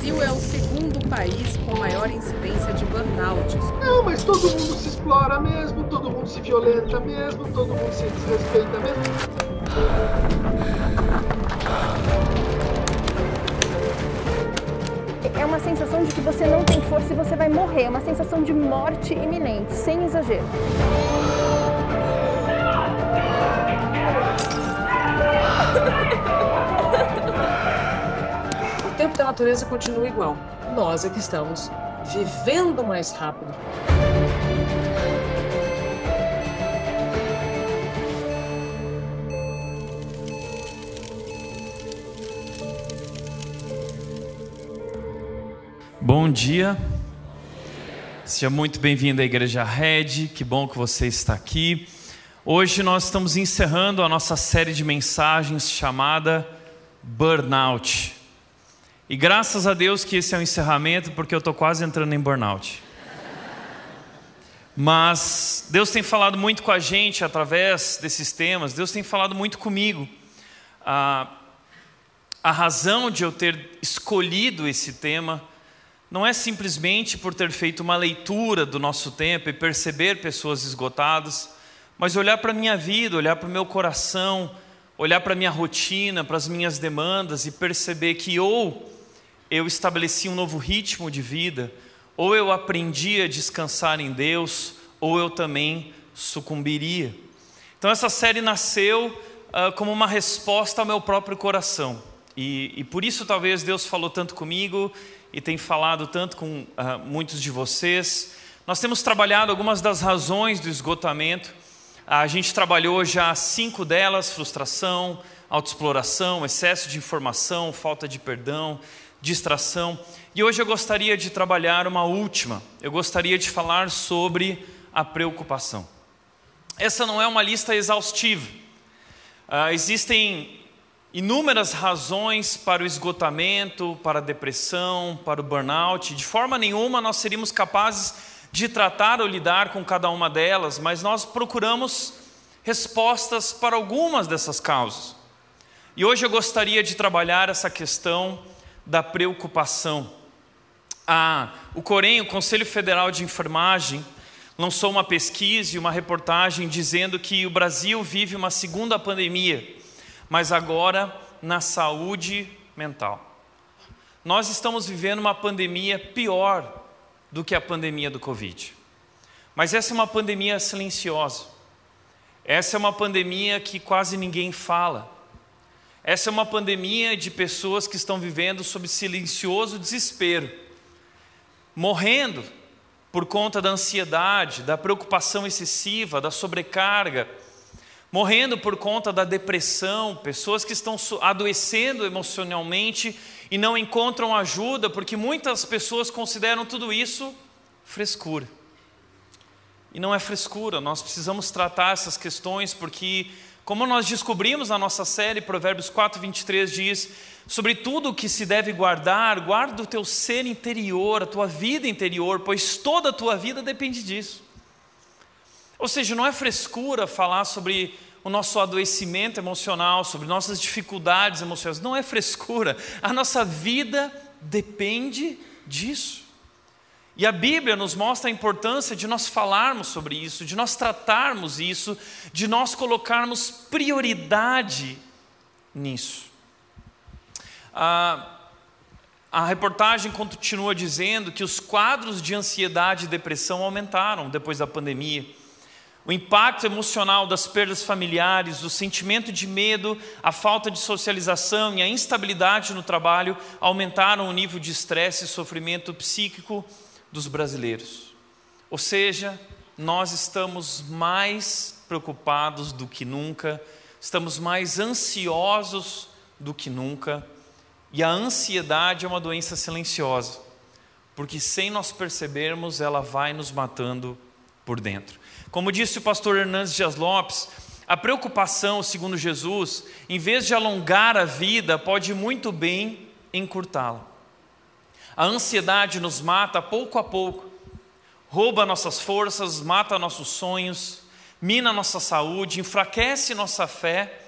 Brasil é o segundo país com maior incidência de burnout. Não, mas todo mundo se explora mesmo, todo mundo se violenta mesmo, todo mundo se desrespeita mesmo. É uma sensação de que você não tem força e você vai morrer. É uma sensação de morte iminente, sem exagero. Tempo da natureza continua igual. Nós é que estamos vivendo mais rápido. Bom dia, seja muito bem-vindo à Igreja Red, que bom que você está aqui. Hoje nós estamos encerrando a nossa série de mensagens chamada Burnout. E graças a Deus que esse é o encerramento, porque eu estou quase entrando em burnout. Mas Deus tem falado muito com a gente através desses temas, Deus tem falado muito comigo. A razão de eu ter escolhido esse tema não é simplesmente por ter feito uma leitura do nosso tempo e perceber pessoas esgotadas, mas olhar para a minha vida, olhar para o meu coração, olhar para a minha rotina, para as minhas demandas e perceber que ou eu estabeleci um novo ritmo de vida, ou eu aprendi a descansar em Deus, ou eu também sucumbiria. Então essa série nasceu uh, como uma resposta ao meu próprio coração. E, e por isso talvez Deus falou tanto comigo e tem falado tanto com uh, muitos de vocês. Nós temos trabalhado algumas das razões do esgotamento. A gente trabalhou já cinco delas: frustração, autoexploração, excesso de informação, falta de perdão, distração. E hoje eu gostaria de trabalhar uma última. Eu gostaria de falar sobre a preocupação. Essa não é uma lista exaustiva. Uh, existem inúmeras razões para o esgotamento, para a depressão, para o burnout. De forma nenhuma nós seríamos capazes de tratar ou lidar com cada uma delas, mas nós procuramos respostas para algumas dessas causas. E hoje eu gostaria de trabalhar essa questão da preocupação. Ah, o Corém, o Conselho Federal de Enfermagem, lançou uma pesquisa e uma reportagem dizendo que o Brasil vive uma segunda pandemia mas agora na saúde mental. Nós estamos vivendo uma pandemia pior do que a pandemia do Covid. Mas essa é uma pandemia silenciosa. Essa é uma pandemia que quase ninguém fala. Essa é uma pandemia de pessoas que estão vivendo sob silencioso desespero, morrendo por conta da ansiedade, da preocupação excessiva, da sobrecarga, morrendo por conta da depressão, pessoas que estão adoecendo emocionalmente e não encontram ajuda, porque muitas pessoas consideram tudo isso frescura. E não é frescura, nós precisamos tratar essas questões porque, como nós descobrimos na nossa série, Provérbios 4, 23 diz: sobre tudo o que se deve guardar, guarda o teu ser interior, a tua vida interior, pois toda a tua vida depende disso. Ou seja, não é frescura falar sobre o nosso adoecimento emocional, sobre nossas dificuldades emocionais, não é frescura. A nossa vida depende disso. E a Bíblia nos mostra a importância de nós falarmos sobre isso, de nós tratarmos isso, de nós colocarmos prioridade nisso. Ah, a reportagem continua dizendo que os quadros de ansiedade e depressão aumentaram depois da pandemia. O impacto emocional das perdas familiares, o sentimento de medo, a falta de socialização e a instabilidade no trabalho aumentaram o nível de estresse e sofrimento psíquico dos brasileiros. Ou seja, nós estamos mais preocupados do que nunca, estamos mais ansiosos do que nunca, e a ansiedade é uma doença silenciosa, porque sem nós percebermos, ela vai nos matando por dentro. Como disse o pastor Hernandes Dias Lopes, a preocupação, segundo Jesus, em vez de alongar a vida, pode muito bem encurtá-la. A ansiedade nos mata pouco a pouco, rouba nossas forças, mata nossos sonhos, mina nossa saúde, enfraquece nossa fé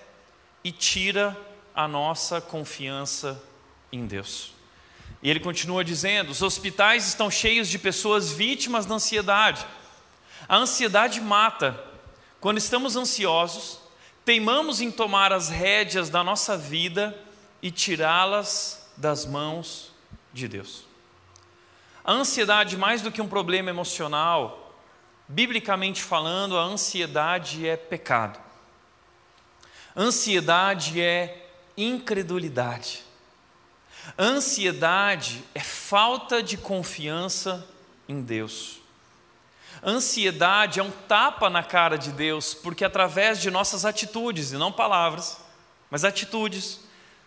e tira a nossa confiança em Deus. E ele continua dizendo: os hospitais estão cheios de pessoas vítimas da ansiedade. A ansiedade mata. Quando estamos ansiosos, teimamos em tomar as rédeas da nossa vida e tirá-las das mãos de Deus. A ansiedade, mais do que um problema emocional, biblicamente falando, a ansiedade é pecado. Ansiedade é incredulidade. Ansiedade é falta de confiança em Deus. Ansiedade é um tapa na cara de Deus, porque através de nossas atitudes, e não palavras, mas atitudes,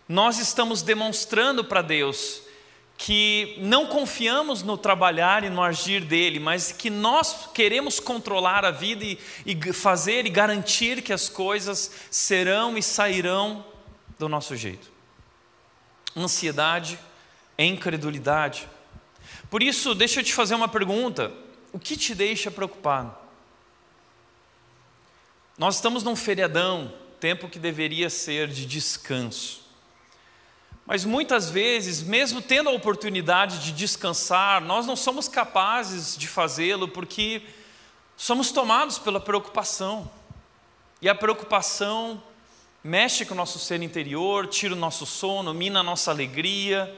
nós estamos demonstrando para Deus que não confiamos no trabalhar e no agir dele, mas que nós queremos controlar a vida e, e fazer e garantir que as coisas serão e sairão do nosso jeito. Ansiedade é incredulidade. Por isso, deixa eu te fazer uma pergunta: o que te deixa preocupado? Nós estamos num feriadão, tempo que deveria ser de descanso. Mas muitas vezes, mesmo tendo a oportunidade de descansar, nós não somos capazes de fazê-lo porque somos tomados pela preocupação. E a preocupação mexe com o nosso ser interior, tira o nosso sono, mina a nossa alegria,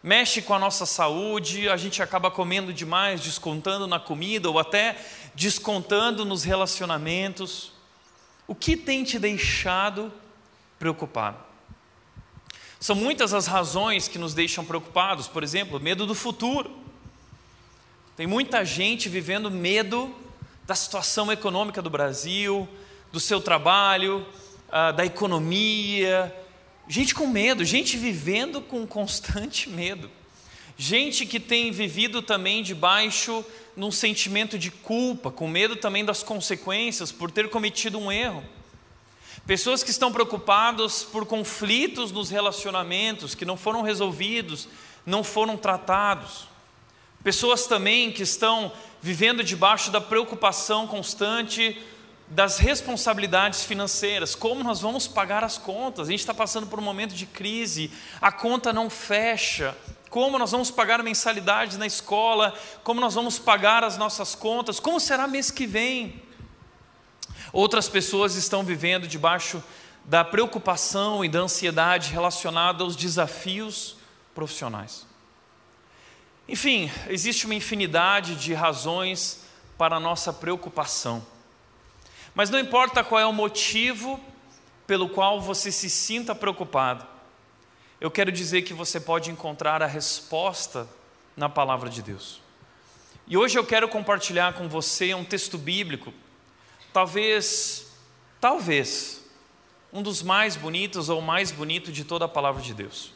mexe com a nossa saúde, a gente acaba comendo demais, descontando na comida ou até descontando nos relacionamentos. O que tem te deixado preocupado? São muitas as razões que nos deixam preocupados, por exemplo, medo do futuro. Tem muita gente vivendo medo da situação econômica do Brasil, do seu trabalho, ah, da economia. Gente com medo, gente vivendo com constante medo. Gente que tem vivido também debaixo num sentimento de culpa, com medo também das consequências por ter cometido um erro. Pessoas que estão preocupadas por conflitos nos relacionamentos que não foram resolvidos, não foram tratados. Pessoas também que estão vivendo debaixo da preocupação constante das responsabilidades financeiras. Como nós vamos pagar as contas? A gente está passando por um momento de crise, a conta não fecha. Como nós vamos pagar mensalidades na escola? Como nós vamos pagar as nossas contas? Como será mês que vem? Outras pessoas estão vivendo debaixo da preocupação e da ansiedade relacionada aos desafios profissionais. Enfim, existe uma infinidade de razões para a nossa preocupação. Mas não importa qual é o motivo pelo qual você se sinta preocupado, eu quero dizer que você pode encontrar a resposta na palavra de Deus. E hoje eu quero compartilhar com você um texto bíblico talvez, talvez, um dos mais bonitos ou mais bonito de toda a palavra de Deus.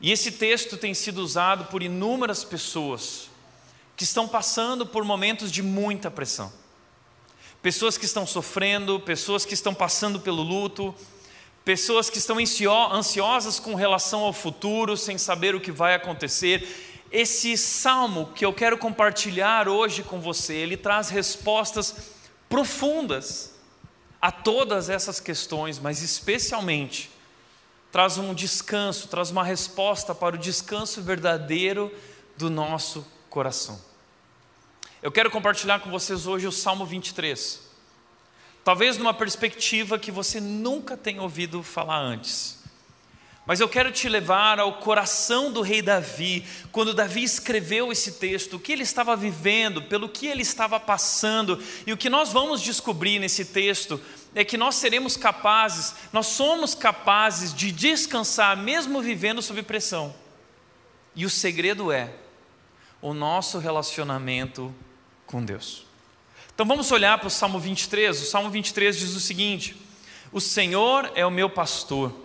E esse texto tem sido usado por inúmeras pessoas que estão passando por momentos de muita pressão. Pessoas que estão sofrendo, pessoas que estão passando pelo luto, pessoas que estão ansiosas com relação ao futuro, sem saber o que vai acontecer. Esse salmo que eu quero compartilhar hoje com você, ele traz respostas profundas a todas essas questões, mas especialmente traz um descanso, traz uma resposta para o descanso verdadeiro do nosso coração. Eu quero compartilhar com vocês hoje o Salmo 23. Talvez numa perspectiva que você nunca tenha ouvido falar antes. Mas eu quero te levar ao coração do rei Davi, quando Davi escreveu esse texto, o que ele estava vivendo, pelo que ele estava passando, e o que nós vamos descobrir nesse texto é que nós seremos capazes, nós somos capazes de descansar mesmo vivendo sob pressão. E o segredo é o nosso relacionamento com Deus. Então vamos olhar para o Salmo 23. O Salmo 23 diz o seguinte: O Senhor é o meu pastor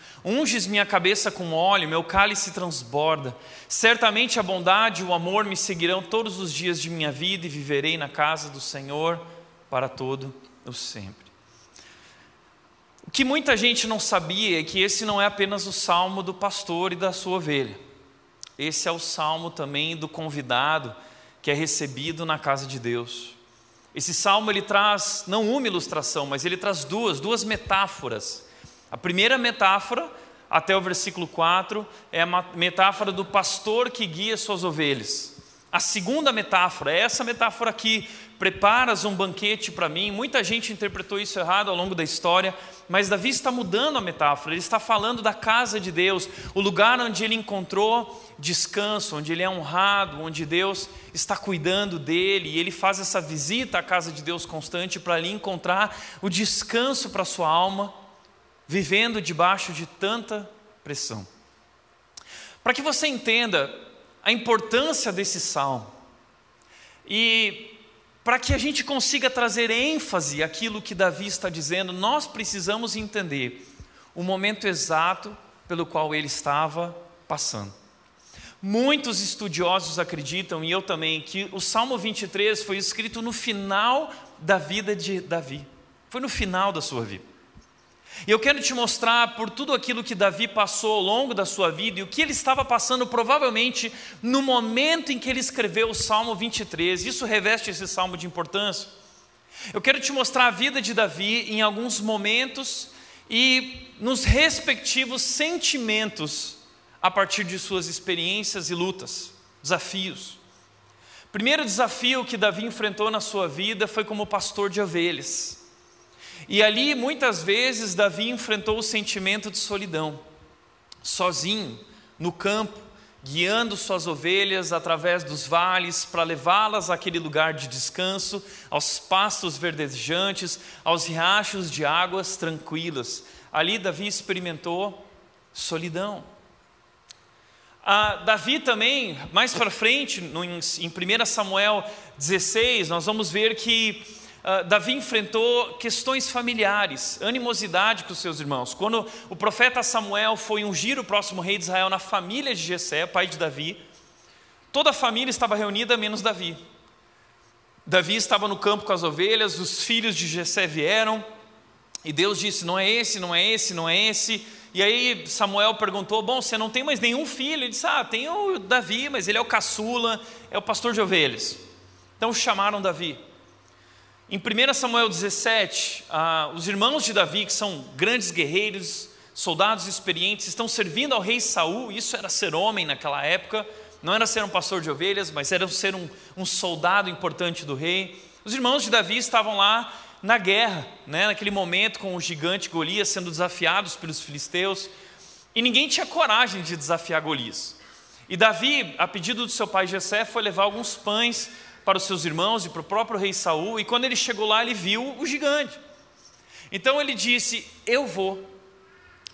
Unges minha cabeça com óleo, meu cálice transborda. Certamente a bondade e o amor me seguirão todos os dias de minha vida e viverei na casa do Senhor para todo o sempre. O que muita gente não sabia é que esse não é apenas o salmo do pastor e da sua ovelha. Esse é o salmo também do convidado que é recebido na casa de Deus. Esse salmo ele traz não uma ilustração, mas ele traz duas, duas metáforas a primeira metáfora, até o versículo 4, é a metáfora do pastor que guia suas ovelhas. A segunda metáfora é essa metáfora aqui: preparas um banquete para mim. Muita gente interpretou isso errado ao longo da história, mas Davi está mudando a metáfora. Ele está falando da casa de Deus, o lugar onde ele encontrou descanso, onde ele é honrado, onde Deus está cuidando dele. E ele faz essa visita à casa de Deus constante para ali encontrar o descanso para sua alma vivendo debaixo de tanta pressão. Para que você entenda a importância desse salmo e para que a gente consiga trazer ênfase àquilo que Davi está dizendo, nós precisamos entender o momento exato pelo qual ele estava passando. Muitos estudiosos acreditam, e eu também, que o Salmo 23 foi escrito no final da vida de Davi. Foi no final da sua vida. E eu quero te mostrar por tudo aquilo que Davi passou ao longo da sua vida e o que ele estava passando provavelmente no momento em que ele escreveu o Salmo 23. Isso reveste esse salmo de importância. Eu quero te mostrar a vida de Davi em alguns momentos e nos respectivos sentimentos a partir de suas experiências e lutas, desafios. Primeiro desafio que Davi enfrentou na sua vida foi como pastor de ovelhas. E ali, muitas vezes, Davi enfrentou o sentimento de solidão, sozinho, no campo, guiando suas ovelhas através dos vales para levá-las àquele lugar de descanso, aos pastos verdejantes, aos riachos de águas tranquilas. Ali, Davi experimentou solidão. Ah, Davi também, mais para frente, em 1 Samuel 16, nós vamos ver que Uh, Davi enfrentou questões familiares, animosidade com seus irmãos. Quando o profeta Samuel foi ungir o próximo rei de Israel na família de Jessé, pai de Davi, toda a família estava reunida menos Davi. Davi estava no campo com as ovelhas, os filhos de Jessé vieram, e Deus disse: "Não é esse, não é esse, não é esse". E aí Samuel perguntou: "Bom, você não tem mais nenhum filho?" Ele disse: "Ah, tem o Davi, mas ele é o caçula, é o pastor de ovelhas". Então chamaram Davi. Em 1 Samuel 17, ah, os irmãos de Davi, que são grandes guerreiros, soldados experientes, estão servindo ao rei Saul. Isso era ser homem naquela época, não era ser um pastor de ovelhas, mas era ser um, um soldado importante do rei. Os irmãos de Davi estavam lá na guerra, né, naquele momento com o gigante Golias sendo desafiados pelos filisteus, e ninguém tinha coragem de desafiar Golias. E Davi, a pedido do seu pai Jessé, foi levar alguns pães para os seus irmãos e para o próprio rei Saul, e quando ele chegou lá, ele viu o gigante. Então ele disse: Eu vou.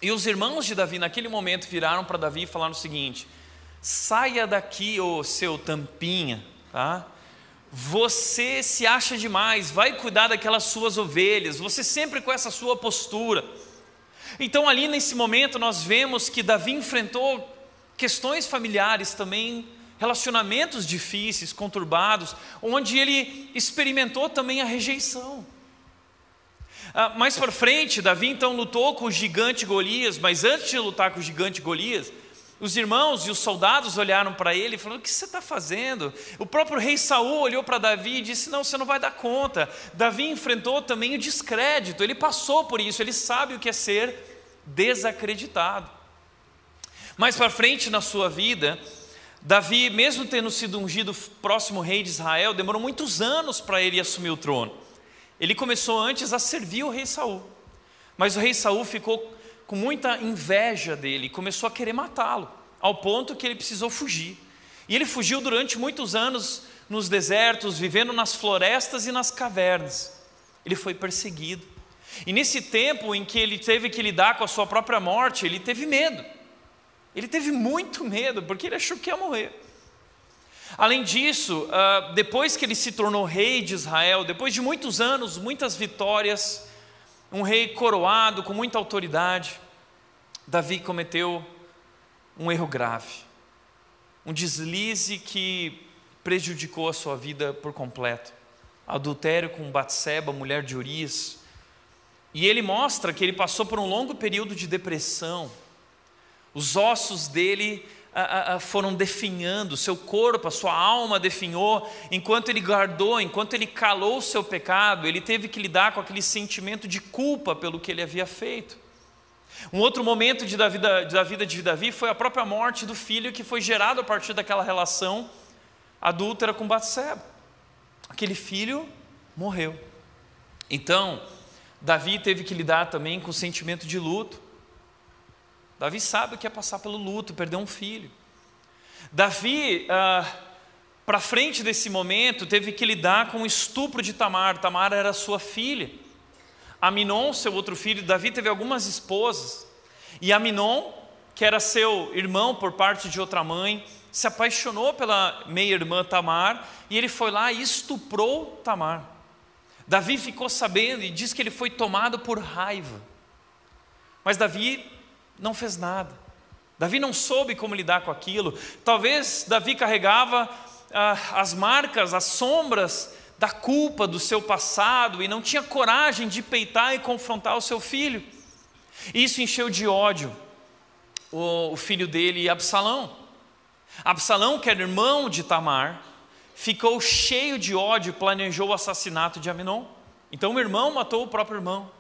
E os irmãos de Davi, naquele momento, viraram para Davi e falaram o seguinte: Saia daqui, ô seu tampinha, tá? Você se acha demais, vai cuidar daquelas suas ovelhas, você sempre com essa sua postura. Então, ali nesse momento, nós vemos que Davi enfrentou questões familiares também relacionamentos difíceis, conturbados, onde ele experimentou também a rejeição. Ah, mais para frente, Davi então lutou com o gigante Golias, mas antes de lutar com o gigante Golias, os irmãos e os soldados olharam para ele e falaram: O que você está fazendo? O próprio rei Saul olhou para Davi e disse: Não, você não vai dar conta. Davi enfrentou também o descrédito, ele passou por isso, ele sabe o que é ser desacreditado. Mais para frente na sua vida, Davi, mesmo tendo sido ungido próximo rei de Israel, demorou muitos anos para ele assumir o trono. Ele começou antes a servir o rei Saul. Mas o rei Saul ficou com muita inveja dele e começou a querer matá-lo, ao ponto que ele precisou fugir. E ele fugiu durante muitos anos nos desertos, vivendo nas florestas e nas cavernas. Ele foi perseguido. E nesse tempo em que ele teve que lidar com a sua própria morte, ele teve medo. Ele teve muito medo, porque ele achou que ia morrer. Além disso, ah, depois que ele se tornou rei de Israel, depois de muitos anos, muitas vitórias, um rei coroado com muita autoridade, Davi cometeu um erro grave, um deslize que prejudicou a sua vida por completo. Adultério com Batseba, mulher de Urias. E ele mostra que ele passou por um longo período de depressão. Os ossos dele foram definhando, seu corpo, a sua alma definhou, enquanto ele guardou, enquanto ele calou o seu pecado, ele teve que lidar com aquele sentimento de culpa pelo que ele havia feito. Um outro momento de, da, vida, da vida de Davi foi a própria morte do filho que foi gerado a partir daquela relação adúltera com Batseba. Aquele filho morreu. Então, Davi teve que lidar também com o sentimento de luto. Davi sabe o que é passar pelo luto, perder um filho. Davi, ah, para frente desse momento, teve que lidar com o estupro de Tamar. Tamar era sua filha. Aminon, seu outro filho, Davi teve algumas esposas. E Aminon, que era seu irmão por parte de outra mãe, se apaixonou pela meia-irmã Tamar e ele foi lá e estuprou Tamar. Davi ficou sabendo e diz que ele foi tomado por raiva. Mas Davi não fez nada. Davi não soube como lidar com aquilo. Talvez Davi carregava ah, as marcas, as sombras da culpa do seu passado e não tinha coragem de peitar e confrontar o seu filho. Isso encheu de ódio o, o filho dele, Absalão. Absalão, que era irmão de Tamar, ficou cheio de ódio e planejou o assassinato de Aminon. Então o irmão matou o próprio irmão.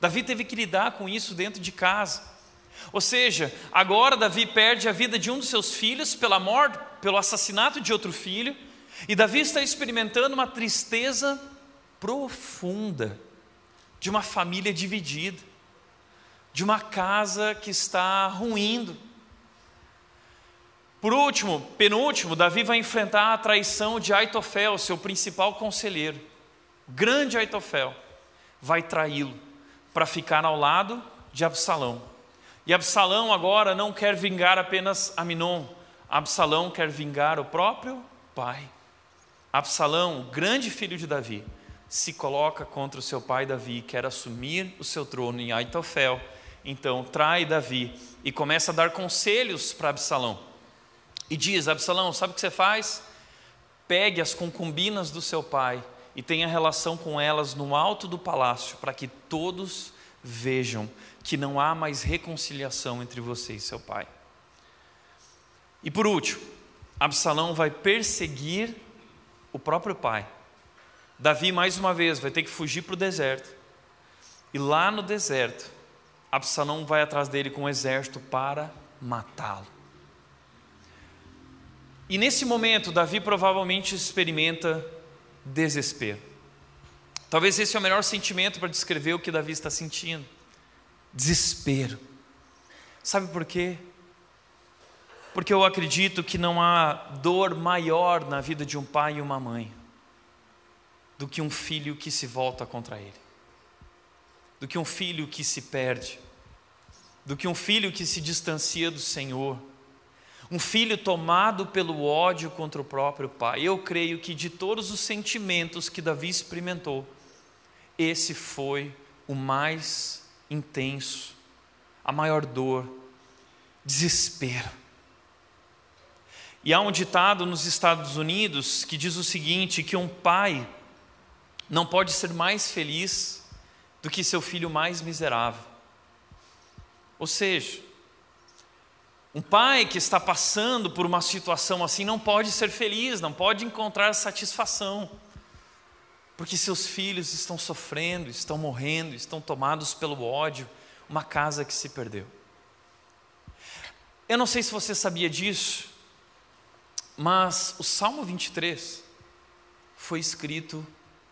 Davi teve que lidar com isso dentro de casa. Ou seja, agora Davi perde a vida de um dos seus filhos pela morte, pelo assassinato de outro filho, e Davi está experimentando uma tristeza profunda de uma família dividida, de uma casa que está ruindo. Por último, penúltimo, Davi vai enfrentar a traição de Aitofel, seu principal conselheiro. Grande Aitofel vai traí-lo para ficar ao lado de Absalão. E Absalão agora não quer vingar apenas Aminon, Absalão quer vingar o próprio pai. Absalão, o grande filho de Davi, se coloca contra o seu pai Davi, quer assumir o seu trono em Aitofel. Então trai Davi e começa a dar conselhos para Absalão. E diz: Absalão, sabe o que você faz? Pegue as concubinas do seu pai e tenha relação com elas no alto do palácio, para que todos vejam que não há mais reconciliação entre você e seu pai. E por último, Absalão vai perseguir o próprio pai. Davi, mais uma vez, vai ter que fugir para o deserto. E lá no deserto, Absalão vai atrás dele com um exército para matá-lo. E nesse momento, Davi provavelmente experimenta desespero. Talvez esse é o melhor sentimento para descrever o que Davi está sentindo desespero. Sabe por quê? Porque eu acredito que não há dor maior na vida de um pai e uma mãe do que um filho que se volta contra ele, do que um filho que se perde, do que um filho que se distancia do Senhor, um filho tomado pelo ódio contra o próprio pai. Eu creio que de todos os sentimentos que Davi experimentou, esse foi o mais intenso, a maior dor, desespero. E há um ditado nos Estados Unidos que diz o seguinte: que um pai não pode ser mais feliz do que seu filho mais miserável. Ou seja, um pai que está passando por uma situação assim não pode ser feliz, não pode encontrar satisfação porque seus filhos estão sofrendo, estão morrendo, estão tomados pelo ódio, uma casa que se perdeu. Eu não sei se você sabia disso, mas o Salmo 23 foi escrito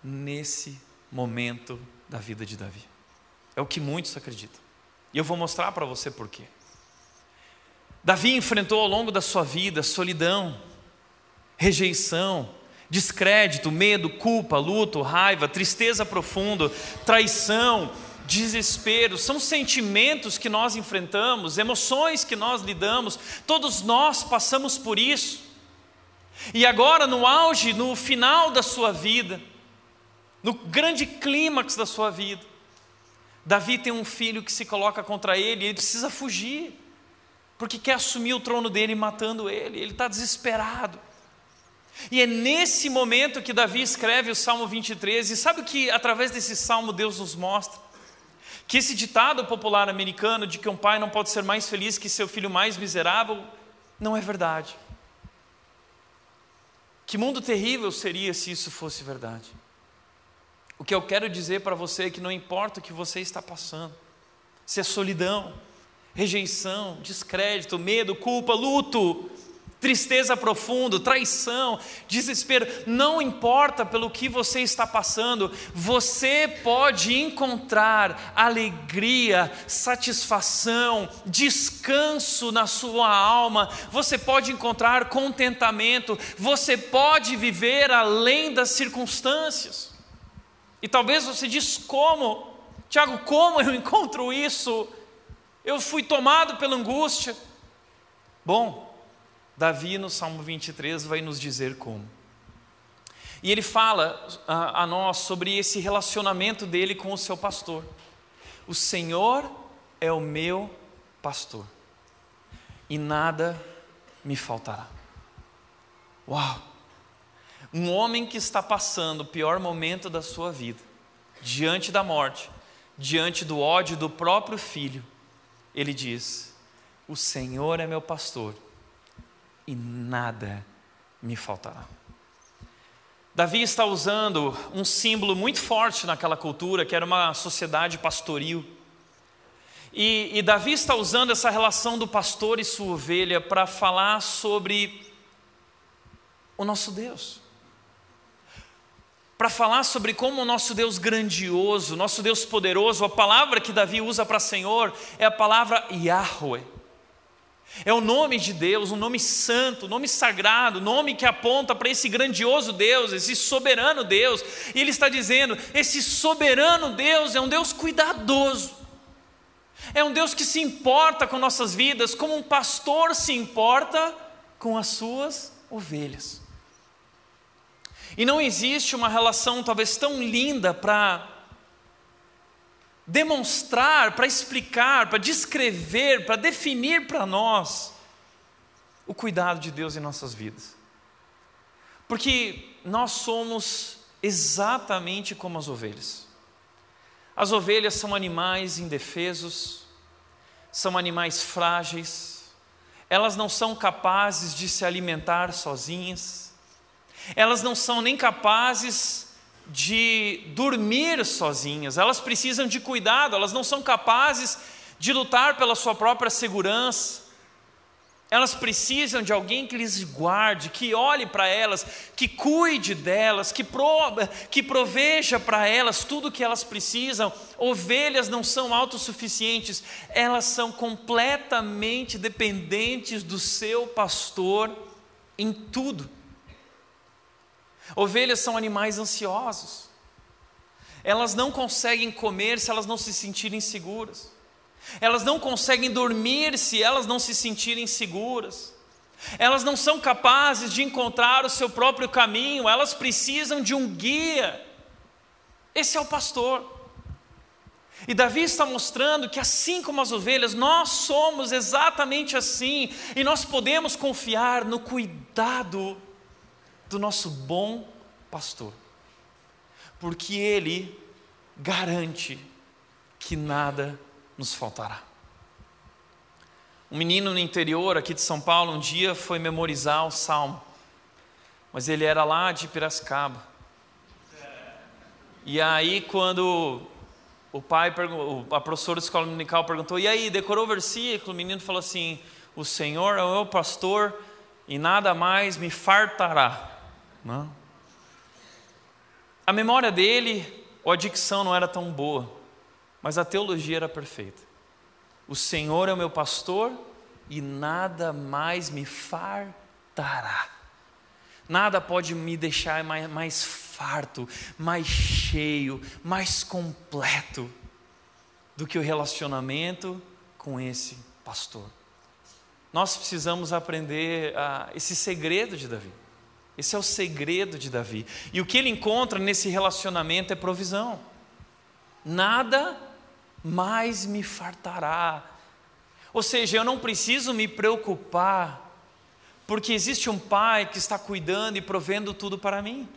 nesse momento da vida de Davi. É o que muitos acreditam. E eu vou mostrar para você por quê. Davi enfrentou ao longo da sua vida solidão, rejeição, descrédito, medo, culpa, luto, raiva, tristeza profunda, traição, desespero, são sentimentos que nós enfrentamos, emoções que nós lidamos, todos nós passamos por isso. E agora, no auge, no final da sua vida, no grande clímax da sua vida, Davi tem um filho que se coloca contra ele e ele precisa fugir, porque quer assumir o trono dele matando ele, ele está desesperado. E é nesse momento que Davi escreve o Salmo 23, e sabe o que através desse salmo Deus nos mostra? Que esse ditado popular americano de que um pai não pode ser mais feliz que seu filho mais miserável, não é verdade. Que mundo terrível seria se isso fosse verdade. O que eu quero dizer para você é que não importa o que você está passando, se é solidão, rejeição, descrédito, medo, culpa, luto, tristeza profunda, traição, desespero, não importa pelo que você está passando, você pode encontrar alegria, satisfação, descanso na sua alma, você pode encontrar contentamento, você pode viver além das circunstâncias. E talvez você diz como, Tiago, como eu encontro isso? Eu fui tomado pela angústia. Bom, Davi, no Salmo 23, vai nos dizer como. E ele fala a, a, nós sobre esse relacionamento dele com o seu pastor. O Senhor é o meu pastor, e nada me faltará. Uau! Um homem que está passando o pior momento da sua vida, diante da morte, diante do ódio do próprio filho, ele diz: O Senhor é meu pastor e nada me faltará. Davi está usando um símbolo muito forte naquela cultura, que era uma sociedade pastoril. E, e Davi está usando essa relação do pastor e sua ovelha para falar sobre o nosso Deus. Para falar sobre como o nosso Deus grandioso, nosso Deus poderoso, a palavra que Davi usa para Senhor é a palavra Yahweh. É o nome de Deus, um nome santo, um nome sagrado, um nome que aponta para esse grandioso Deus, esse soberano Deus. E ele está dizendo: esse soberano Deus é um Deus cuidadoso. É um Deus que se importa com nossas vidas, como um pastor se importa com as suas ovelhas. E não existe uma relação talvez tão linda para demonstrar, para explicar, para descrever, para definir para nós o cuidado de Deus em nossas vidas. Porque nós somos exatamente como as ovelhas. As ovelhas são animais indefesos, são animais frágeis, elas não são capazes de se alimentar sozinhas, elas não são nem capazes de dormir sozinhas, elas precisam de cuidado, elas não são capazes de lutar pela sua própria segurança. Elas precisam de alguém que lhes guarde, que olhe para elas, que cuide delas, que, pro, que proveja para elas tudo o que elas precisam. Ovelhas não são autossuficientes, elas são completamente dependentes do seu pastor em tudo. Ovelhas são animais ansiosos. Elas não conseguem comer se elas não se sentirem seguras. Elas não conseguem dormir se elas não se sentirem seguras. Elas não são capazes de encontrar o seu próprio caminho, elas precisam de um guia. Esse é o pastor. E Davi está mostrando que, assim como as ovelhas, nós somos exatamente assim, e nós podemos confiar no cuidado do nosso bom pastor, porque Ele garante que nada nos faltará. Um menino no interior aqui de São Paulo um dia foi memorizar o salmo, mas ele era lá de Piracicaba. E aí, quando o pai, a professora de escola dominical perguntou: E aí, decorou o versículo? O menino falou assim: O Senhor é o meu pastor e nada mais me fartará. Não. A memória dele, ou a dicção não era tão boa, mas a teologia era perfeita. O Senhor é o meu pastor e nada mais me fartará. Nada pode me deixar mais, mais farto, mais cheio, mais completo do que o relacionamento com esse pastor. Nós precisamos aprender a, esse segredo de Davi. Esse é o segredo de Davi. E o que ele encontra nesse relacionamento é provisão. Nada mais me fartará. Ou seja, eu não preciso me preocupar, porque existe um Pai que está cuidando e provendo tudo para mim.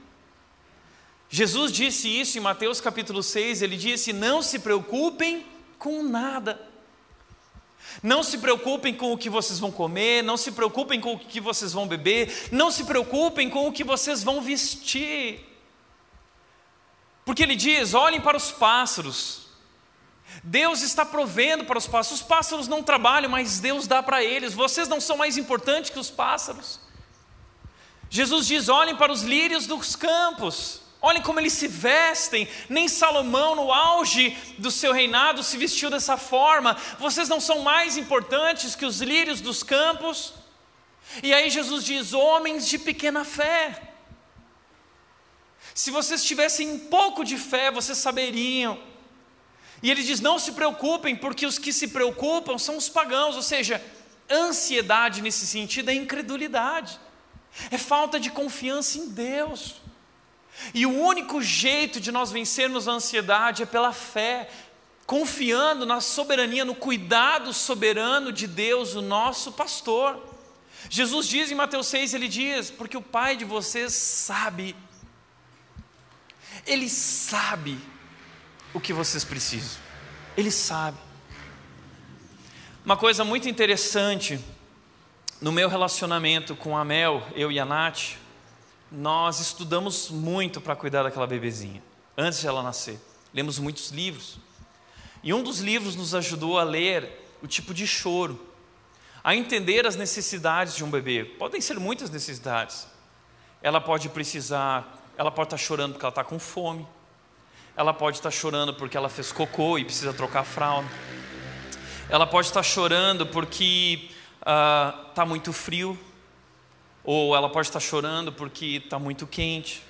Jesus disse isso em Mateus capítulo 6, ele disse: Não se preocupem com nada. Não se preocupem com o que vocês vão comer, não se preocupem com o que vocês vão beber, não se preocupem com o que vocês vão vestir. Porque ele diz: olhem para os pássaros. Deus está provendo para os pássaros. Os pássaros não trabalham, mas Deus dá para eles. Vocês não são mais importantes que os pássaros. Jesus diz: olhem para os lírios dos campos. Olhem como eles se vestem. Nem Salomão, no auge do seu reinado, se vestiu dessa forma. Vocês não são mais importantes que os lírios dos campos. E aí Jesus diz: homens de pequena fé. Se vocês tivessem um pouco de fé, vocês saberiam. E ele diz: não se preocupem, porque os que se preocupam são os pagãos, ou seja, ansiedade nesse sentido é incredulidade, é falta de confiança em Deus. E o único jeito de nós vencermos a ansiedade é pela fé, confiando na soberania, no cuidado soberano de Deus, o nosso pastor. Jesus diz em Mateus 6, ele diz: Porque o Pai de vocês sabe, Ele sabe o que vocês precisam, Ele sabe. Uma coisa muito interessante no meu relacionamento com a Mel, eu e a Nath, nós estudamos muito para cuidar daquela bebezinha, antes de ela nascer. Lemos muitos livros. E um dos livros nos ajudou a ler o tipo de choro, a entender as necessidades de um bebê. Podem ser muitas necessidades. Ela pode precisar, ela pode estar chorando porque ela está com fome. Ela pode estar chorando porque ela fez cocô e precisa trocar a fralda. Ela pode estar chorando porque está uh, muito frio ou ela pode estar chorando porque está muito quente.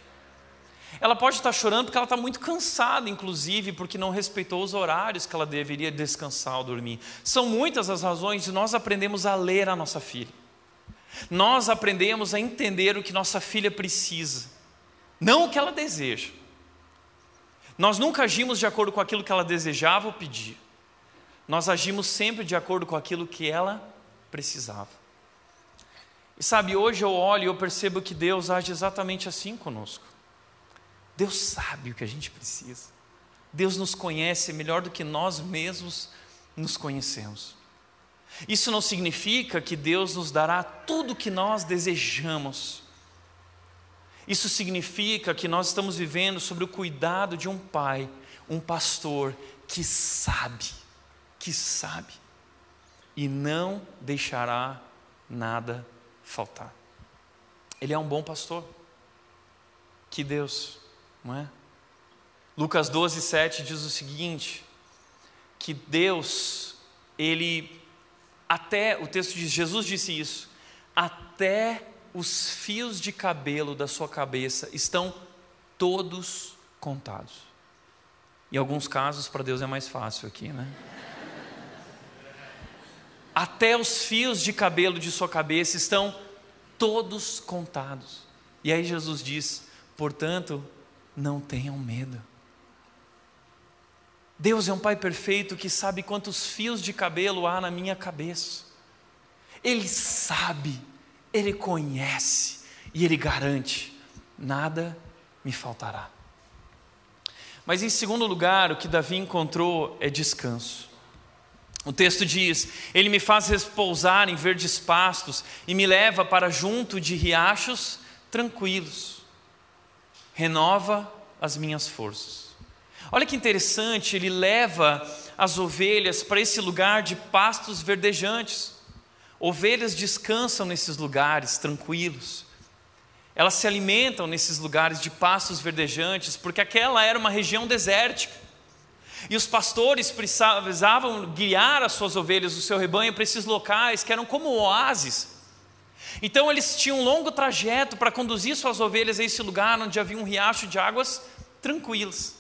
Ela pode estar chorando porque ela está muito cansada, inclusive, porque não respeitou os horários que ela deveria descansar ou dormir. São muitas as razões e nós aprendemos a ler a nossa filha. Nós aprendemos a entender o que nossa filha precisa, não o que ela deseja. Nós nunca agimos de acordo com aquilo que ela desejava ou pedia. Nós agimos sempre de acordo com aquilo que ela precisava. E sabe, hoje eu olho e eu percebo que Deus age exatamente assim conosco. Deus sabe o que a gente precisa. Deus nos conhece melhor do que nós mesmos nos conhecemos. Isso não significa que Deus nos dará tudo o que nós desejamos. Isso significa que nós estamos vivendo sobre o cuidado de um pai, um pastor que sabe, que sabe, e não deixará nada faltar. Ele é um bom pastor. Que Deus, não é? Lucas 12, 7 diz o seguinte: que Deus, Ele, até, o texto diz, Jesus disse isso, até os fios de cabelo da sua cabeça estão todos contados. Em alguns casos, para Deus é mais fácil aqui, né? Até os fios de cabelo de sua cabeça estão todos contados. E aí Jesus diz: portanto, não tenham medo. Deus é um Pai perfeito que sabe quantos fios de cabelo há na minha cabeça. Ele sabe, Ele conhece e Ele garante: nada me faltará. Mas em segundo lugar, o que Davi encontrou é descanso. O texto diz: Ele me faz repousar em verdes pastos e me leva para junto de riachos tranquilos. Renova as minhas forças. Olha que interessante, ele leva as ovelhas para esse lugar de pastos verdejantes. Ovelhas descansam nesses lugares tranquilos. Elas se alimentam nesses lugares de pastos verdejantes, porque aquela era uma região desértica. E os pastores precisavam guiar as suas ovelhas, o seu rebanho, para esses locais que eram como oásis. Então eles tinham um longo trajeto para conduzir suas ovelhas a esse lugar onde havia um riacho de águas tranquilas.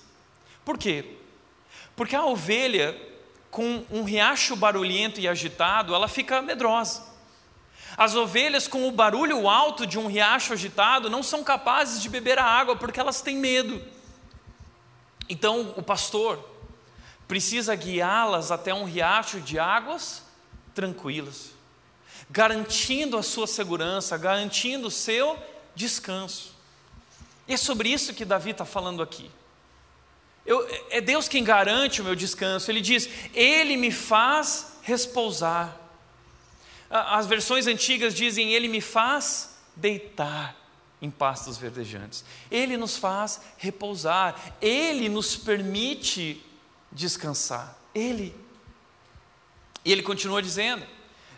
Por quê? Porque a ovelha, com um riacho barulhento e agitado, ela fica medrosa. As ovelhas, com o barulho alto de um riacho agitado, não são capazes de beber a água porque elas têm medo. Então o pastor, precisa guiá-las até um riacho de águas tranquilas, garantindo a sua segurança, garantindo o seu descanso. E é sobre isso que Davi está falando aqui. Eu, é Deus quem garante o meu descanso. Ele diz: Ele me faz repousar. As versões antigas dizem: Ele me faz deitar em pastos verdejantes. Ele nos faz repousar. Ele nos permite descansar. Ele. E ele continua dizendo: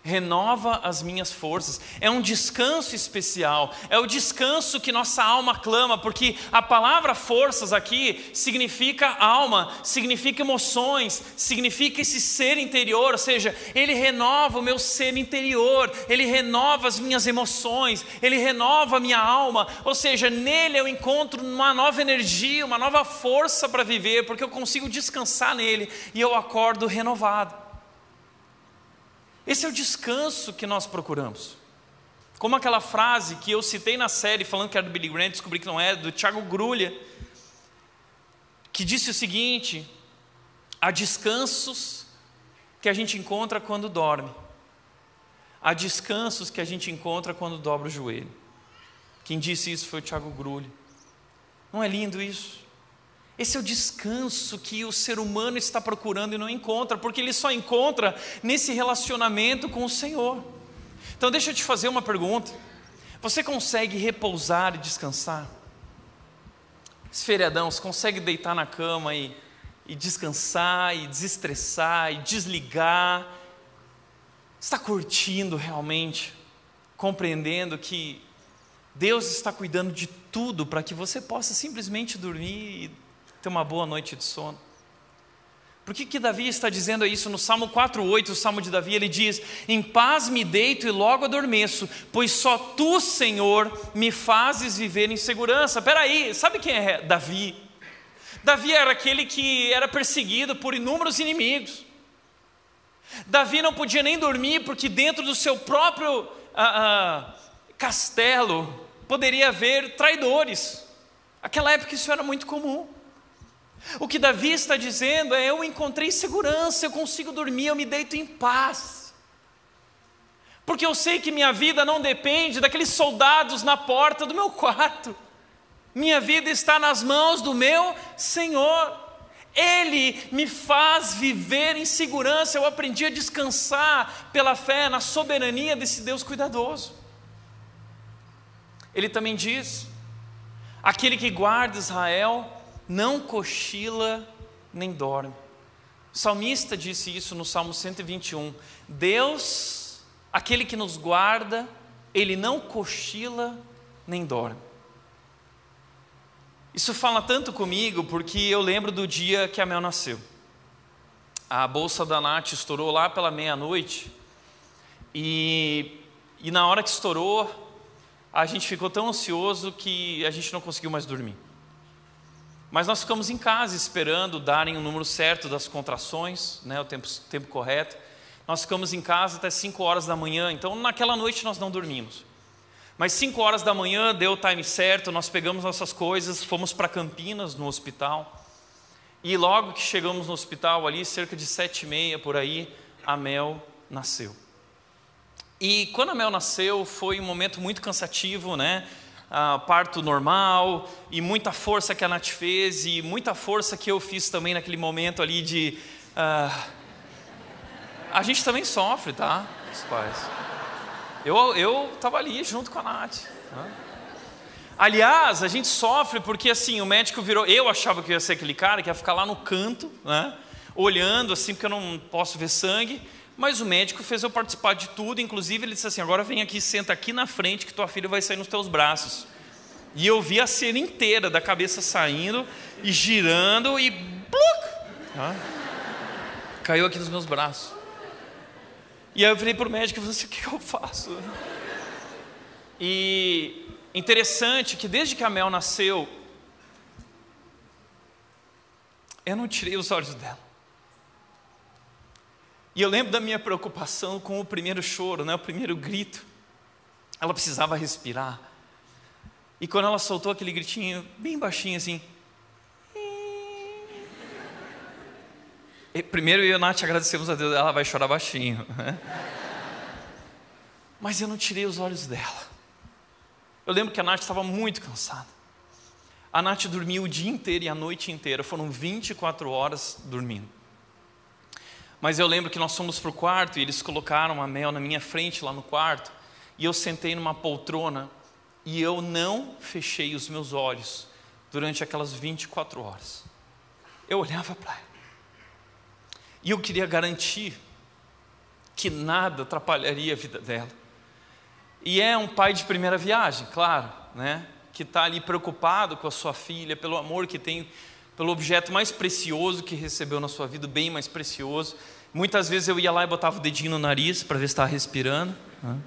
renova as minhas forças. É um descanso especial, é o descanso que nossa alma clama, porque a palavra forças aqui significa alma, significa emoções, significa esse ser interior, ou seja, ele renova o meu ser interior, ele renova as minhas emoções, ele renova a minha alma, ou seja, nele eu encontro uma nova energia, uma nova força para viver, porque eu consigo descansar nele e eu acordo renovado. Esse é o descanso que nós procuramos. Como aquela frase que eu citei na série, falando que era do Billy Graham, descobri que não é, do Tiago Grulha, que disse o seguinte: há descansos que a gente encontra quando dorme, há descansos que a gente encontra quando dobra o joelho. Quem disse isso foi o Tiago Grulha. Não é lindo isso? Esse é o descanso que o ser humano está procurando e não encontra, porque ele só encontra nesse relacionamento com o Senhor. Então, deixa eu te fazer uma pergunta: você consegue repousar e descansar? Feriadão, você consegue deitar na cama e, e descansar, e desestressar, e desligar? Está curtindo realmente, compreendendo que Deus está cuidando de tudo para que você possa simplesmente dormir e ter uma boa noite de sono. Por que, que Davi está dizendo isso no Salmo 4,8, o Salmo de Davi, ele diz: Em paz me deito e logo adormeço, pois só tu, Senhor, me fazes viver em segurança. Peraí, sabe quem é Davi? Davi era aquele que era perseguido por inúmeros inimigos. Davi não podia nem dormir, porque dentro do seu próprio ah, ah, castelo poderia haver traidores. Naquela época isso era muito comum. O que Davi está dizendo é: eu encontrei segurança, eu consigo dormir, eu me deito em paz. Porque eu sei que minha vida não depende daqueles soldados na porta do meu quarto. Minha vida está nas mãos do meu Senhor. Ele me faz viver em segurança. Eu aprendi a descansar pela fé na soberania desse Deus cuidadoso. Ele também diz: aquele que guarda Israel não cochila nem dorme. O salmista disse isso no Salmo 121. Deus, aquele que nos guarda, ele não cochila nem dorme. Isso fala tanto comigo porque eu lembro do dia que a Mel nasceu. A bolsa da Nath estourou lá pela meia-noite e, e na hora que estourou, a gente ficou tão ansioso que a gente não conseguiu mais dormir. Mas nós ficamos em casa esperando darem o número certo das contrações, né, o tempo, tempo correto. Nós ficamos em casa até 5 horas da manhã, então naquela noite nós não dormimos. Mas 5 horas da manhã deu o time certo, nós pegamos nossas coisas, fomos para Campinas, no hospital. E logo que chegamos no hospital ali, cerca de sete e meia por aí, a Mel nasceu. E quando a Mel nasceu, foi um momento muito cansativo, né? Ah, parto normal, e muita força que a Nath fez, e muita força que eu fiz também naquele momento ali de. Ah, a gente também sofre, tá? Os pais. Eu estava ali junto com a Nath. Né? Aliás, a gente sofre porque assim, o médico virou. Eu achava que ia ser aquele cara que ia ficar lá no canto, né? olhando assim, porque eu não posso ver sangue. Mas o médico fez eu participar de tudo, inclusive ele disse assim: agora vem aqui, senta aqui na frente, que tua filha vai sair nos teus braços. E eu vi a cena inteira da cabeça saindo e girando e. Ah, caiu aqui nos meus braços. E aí eu virei para o médico e falei assim: o que eu faço? E interessante que desde que a Mel nasceu, eu não tirei os olhos dela. E eu lembro da minha preocupação com o primeiro choro, né, o primeiro grito. Ela precisava respirar. E quando ela soltou aquele gritinho bem baixinho assim, primeiro eu e a Nath agradecemos a Deus, ela vai chorar baixinho. Né? Mas eu não tirei os olhos dela. Eu lembro que a Nath estava muito cansada. A Nath dormiu o dia inteiro e a noite inteira, foram 24 horas dormindo. Mas eu lembro que nós fomos para o quarto e eles colocaram a Mel na minha frente lá no quarto. E eu sentei numa poltrona e eu não fechei os meus olhos durante aquelas 24 horas. Eu olhava para ela. E eu queria garantir que nada atrapalharia a vida dela. E é um pai de primeira viagem, claro, né? Que está ali preocupado com a sua filha, pelo amor que tem pelo objeto mais precioso que recebeu na sua vida, bem mais precioso. Muitas vezes eu ia lá e botava o dedinho no nariz para ver se estava respirando. Né?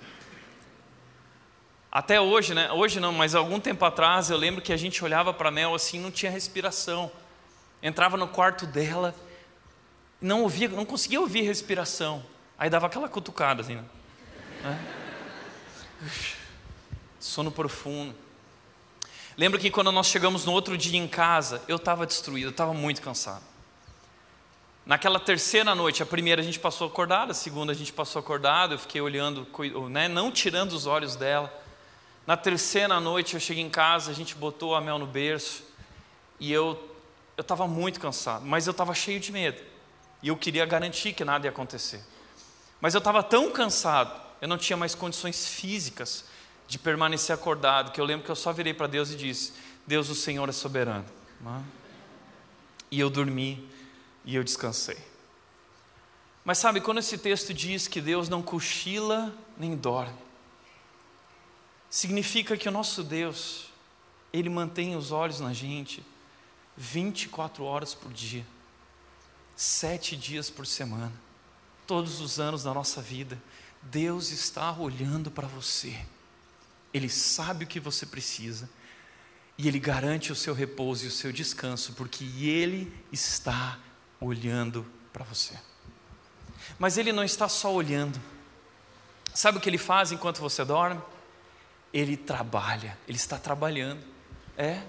Até hoje, né? Hoje não, mas algum tempo atrás eu lembro que a gente olhava para a Mel assim, não tinha respiração. Entrava no quarto dela, não ouvia, não conseguia ouvir respiração. Aí dava aquela cutucada assim. Né? Sono profundo. Lembro que quando nós chegamos no outro dia em casa, eu estava destruído, eu estava muito cansado. Naquela terceira noite, a primeira a gente passou acordado, a segunda a gente passou acordado, eu fiquei olhando, né, não tirando os olhos dela. Na terceira noite eu cheguei em casa, a gente botou a Mel no berço e eu eu estava muito cansado, mas eu estava cheio de medo e eu queria garantir que nada ia acontecer. Mas eu estava tão cansado, eu não tinha mais condições físicas de permanecer acordado, que eu lembro que eu só virei para Deus e disse: Deus, o Senhor é soberano. E eu dormi e eu descansei. Mas sabe, quando esse texto diz que Deus não cochila nem dorme, significa que o nosso Deus, Ele mantém os olhos na gente 24 horas por dia, sete dias por semana, todos os anos da nossa vida. Deus está olhando para você, Ele sabe o que você precisa e Ele garante o seu repouso e o seu descanso, porque Ele está olhando para você. Mas Ele não está só olhando, sabe o que Ele faz enquanto você dorme? Ele trabalha, ele está trabalhando. É.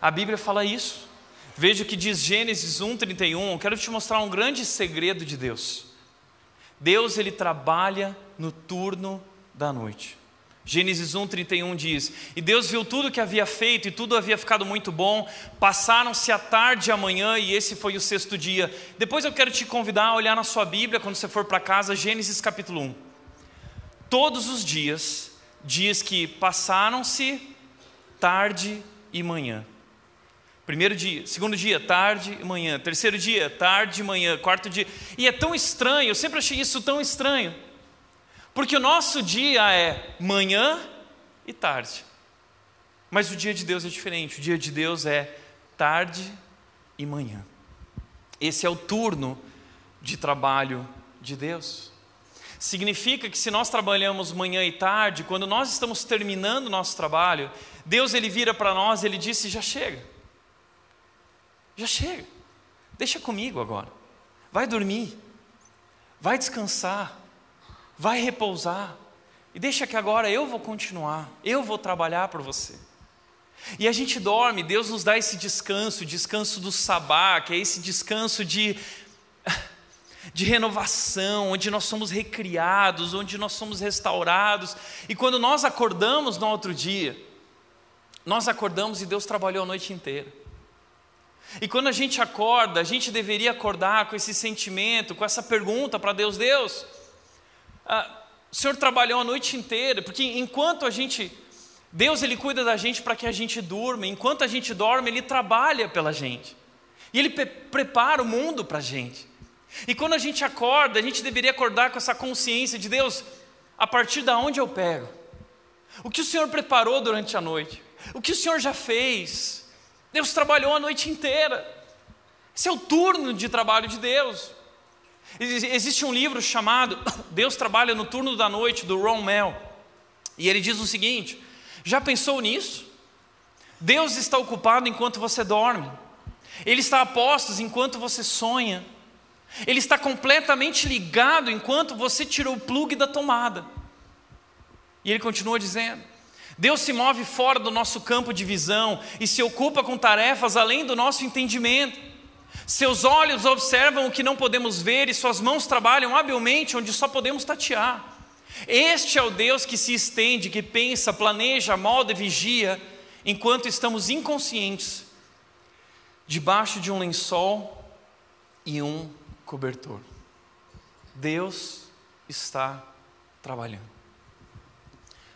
A Bíblia fala isso. Veja o que diz Gênesis 1:31. Quero te mostrar um grande segredo de Deus. Deus ele trabalha no turno da noite. Gênesis 1:31 diz: E Deus viu tudo que havia feito e tudo havia ficado muito bom. Passaram-se a tarde e a manhã e esse foi o sexto dia. Depois eu quero te convidar a olhar na sua Bíblia quando você for para casa, Gênesis capítulo 1. Todos os dias diz que passaram-se tarde e manhã. Primeiro dia, segundo dia, tarde e manhã. Terceiro dia, tarde e manhã. Quarto dia. E é tão estranho, eu sempre achei isso tão estranho. Porque o nosso dia é manhã e tarde. Mas o dia de Deus é diferente. O dia de Deus é tarde e manhã. Esse é o turno de trabalho de Deus. Significa que se nós trabalhamos manhã e tarde, quando nós estamos terminando o nosso trabalho, Deus ele vira para nós e ele disse: já chega, já chega, deixa comigo agora, vai dormir, vai descansar, vai repousar, e deixa que agora eu vou continuar, eu vou trabalhar por você. E a gente dorme, Deus nos dá esse descanso, descanso do sabá, que é esse descanso de de renovação, onde nós somos recriados, onde nós somos restaurados. E quando nós acordamos no outro dia, nós acordamos e Deus trabalhou a noite inteira. E quando a gente acorda, a gente deveria acordar com esse sentimento, com essa pergunta para Deus: Deus, ah, o Senhor trabalhou a noite inteira, porque enquanto a gente, Deus ele cuida da gente para que a gente durma, enquanto a gente dorme, Ele trabalha pela gente, e Ele prepara o mundo para a gente. E quando a gente acorda, a gente deveria acordar com essa consciência de Deus, a partir da onde eu pego? O que o Senhor preparou durante a noite? O que o Senhor já fez? Deus trabalhou a noite inteira. Esse é o turno de trabalho de Deus. Existe um livro chamado Deus Trabalha no Turno da Noite, do Ron Mel. E ele diz o seguinte: já pensou nisso? Deus está ocupado enquanto você dorme. Ele está a postos enquanto você sonha. Ele está completamente ligado enquanto você tirou o plug da tomada. E ele continua dizendo: Deus se move fora do nosso campo de visão e se ocupa com tarefas além do nosso entendimento. Seus olhos observam o que não podemos ver e suas mãos trabalham habilmente onde só podemos tatear. Este é o Deus que se estende, que pensa, planeja, molda e vigia, enquanto estamos inconscientes, debaixo de um lençol e um cobertor. Deus está trabalhando.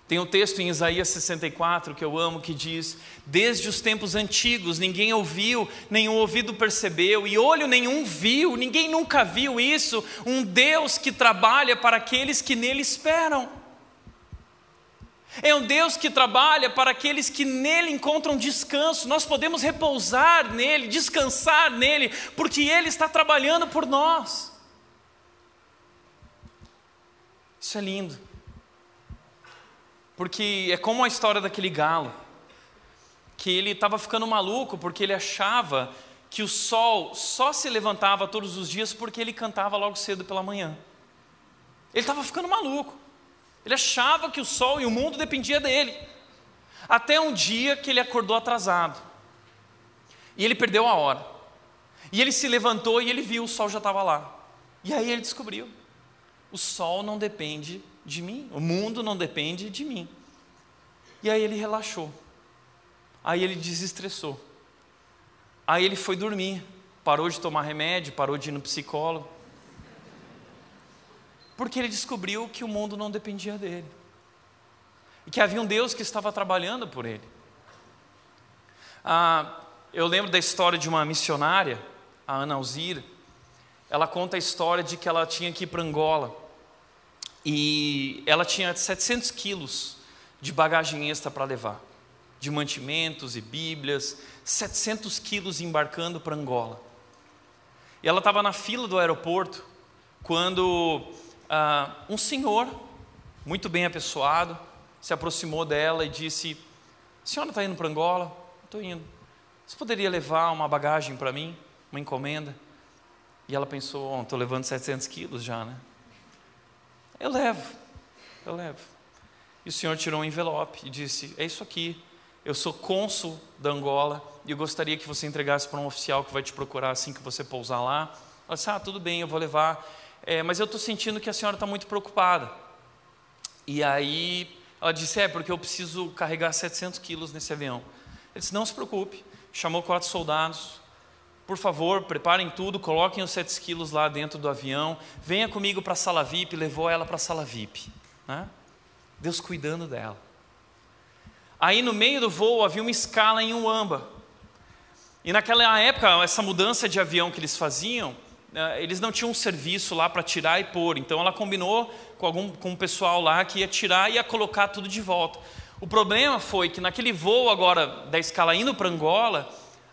Tem um texto em Isaías 64 que eu amo que diz: Desde os tempos antigos ninguém ouviu, nenhum ouvido percebeu, e olho nenhum viu, ninguém nunca viu isso. Um Deus que trabalha para aqueles que nele esperam. É um Deus que trabalha para aqueles que nele encontram descanso. Nós podemos repousar nele, descansar nele, porque ele está trabalhando por nós. Isso é lindo. Porque é como a história daquele galo, que ele estava ficando maluco porque ele achava que o sol só se levantava todos os dias porque ele cantava logo cedo pela manhã. Ele estava ficando maluco. Ele achava que o sol e o mundo dependia dele. Até um dia que ele acordou atrasado. E ele perdeu a hora. E ele se levantou e ele viu o sol já estava lá. E aí ele descobriu: o sol não depende de mim, o mundo não depende de mim. E aí ele relaxou, aí ele desestressou, aí ele foi dormir, parou de tomar remédio, parou de ir no psicólogo, porque ele descobriu que o mundo não dependia dele, e que havia um Deus que estava trabalhando por ele. Ah, eu lembro da história de uma missionária, a Ana Alzira, ela conta a história de que ela tinha que ir para Angola, e ela tinha 700 quilos de bagagem extra para levar, de mantimentos e bíblias, 700 quilos embarcando para Angola. E ela estava na fila do aeroporto quando ah, um senhor, muito bem apessoado, se aproximou dela e disse: A senhora está indo para Angola? Estou indo. Você poderia levar uma bagagem para mim, uma encomenda? E ela pensou: Estou oh, levando 700 quilos já, né? Eu levo, eu levo. E o senhor tirou um envelope e disse: É isso aqui. Eu sou cônsul da Angola e eu gostaria que você entregasse para um oficial que vai te procurar assim que você pousar lá. Ela disse: Ah, tudo bem, eu vou levar. É, mas eu estou sentindo que a senhora está muito preocupada. E aí ela disse: É, porque eu preciso carregar 700 quilos nesse avião. Ele disse: Não se preocupe. Chamou quatro soldados, por favor, preparem tudo, coloquem os 7 quilos lá dentro do avião, venha comigo para a sala VIP, levou ela para a sala VIP. Né? Deus cuidando dela. Aí no meio do voo havia uma escala em Uamba. E naquela época, essa mudança de avião que eles faziam, né, eles não tinham um serviço lá para tirar e pôr. Então ela combinou com algum com o pessoal lá que ia tirar e ia colocar tudo de volta. O problema foi que naquele voo agora da escala indo para Angola,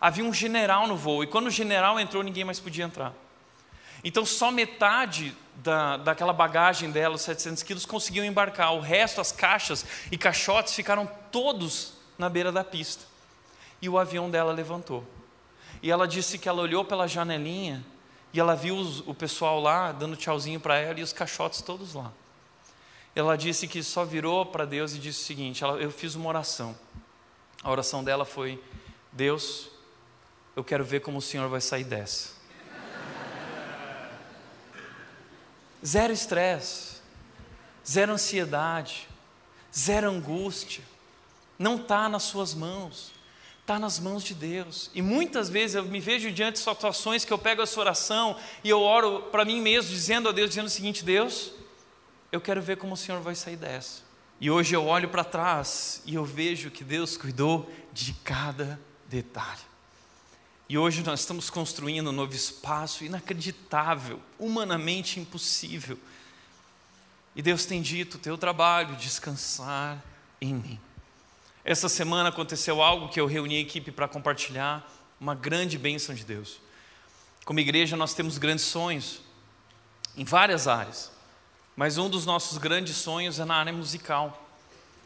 havia um general no voo, e quando o general entrou, ninguém mais podia entrar. Então, só metade da, daquela bagagem dela, os 700 quilos, conseguiam embarcar. O resto, as caixas e caixotes, ficaram todos na beira da pista. E o avião dela levantou. E ela disse que ela olhou pela janelinha e ela viu os, o pessoal lá dando tchauzinho para ela e os caixotes todos lá. Ela disse que só virou para Deus e disse o seguinte: ela, Eu fiz uma oração. A oração dela foi: Deus, eu quero ver como o Senhor vai sair dessa. Zero estresse, zero ansiedade, zero angústia. Não está nas suas mãos, está nas mãos de Deus. E muitas vezes eu me vejo diante de situações que eu pego essa oração e eu oro para mim mesmo, dizendo a Deus, dizendo o seguinte: Deus, eu quero ver como o Senhor vai sair dessa. E hoje eu olho para trás e eu vejo que Deus cuidou de cada detalhe. E hoje nós estamos construindo um novo espaço inacreditável, humanamente impossível. E Deus tem dito: teu trabalho, descansar em mim. Essa semana aconteceu algo que eu reuni a equipe para compartilhar, uma grande bênção de Deus. Como igreja, nós temos grandes sonhos em várias áreas, mas um dos nossos grandes sonhos é na área musical.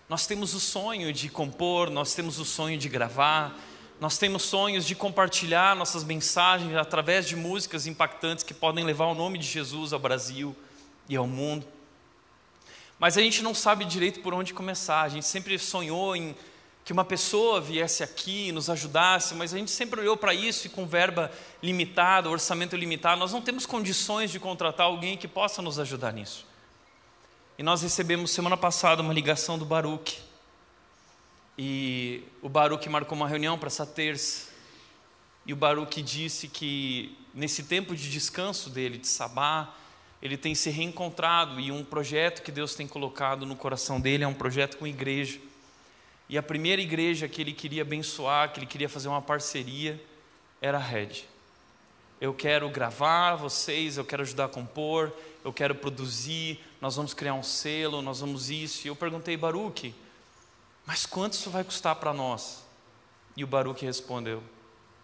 Nós temos o sonho de compor, nós temos o sonho de gravar, nós temos sonhos de compartilhar nossas mensagens através de músicas impactantes que podem levar o nome de Jesus ao Brasil e ao mundo. Mas a gente não sabe direito por onde começar. A gente sempre sonhou em que uma pessoa viesse aqui e nos ajudasse, mas a gente sempre olhou para isso e com verba limitada, orçamento limitado, nós não temos condições de contratar alguém que possa nos ajudar nisso. E nós recebemos semana passada uma ligação do Baruch. E o Baruch marcou uma reunião para essa terça. E o Baruch disse que nesse tempo de descanso dele, de sabá, ele tem se reencontrado e um projeto que Deus tem colocado no coração dele é um projeto com igreja. E a primeira igreja que ele queria abençoar, que ele queria fazer uma parceria, era a Red. Eu quero gravar vocês, eu quero ajudar a compor, eu quero produzir, nós vamos criar um selo, nós vamos isso. E eu perguntei, Baruque, mas quanto isso vai custar para nós? E o Baruque respondeu,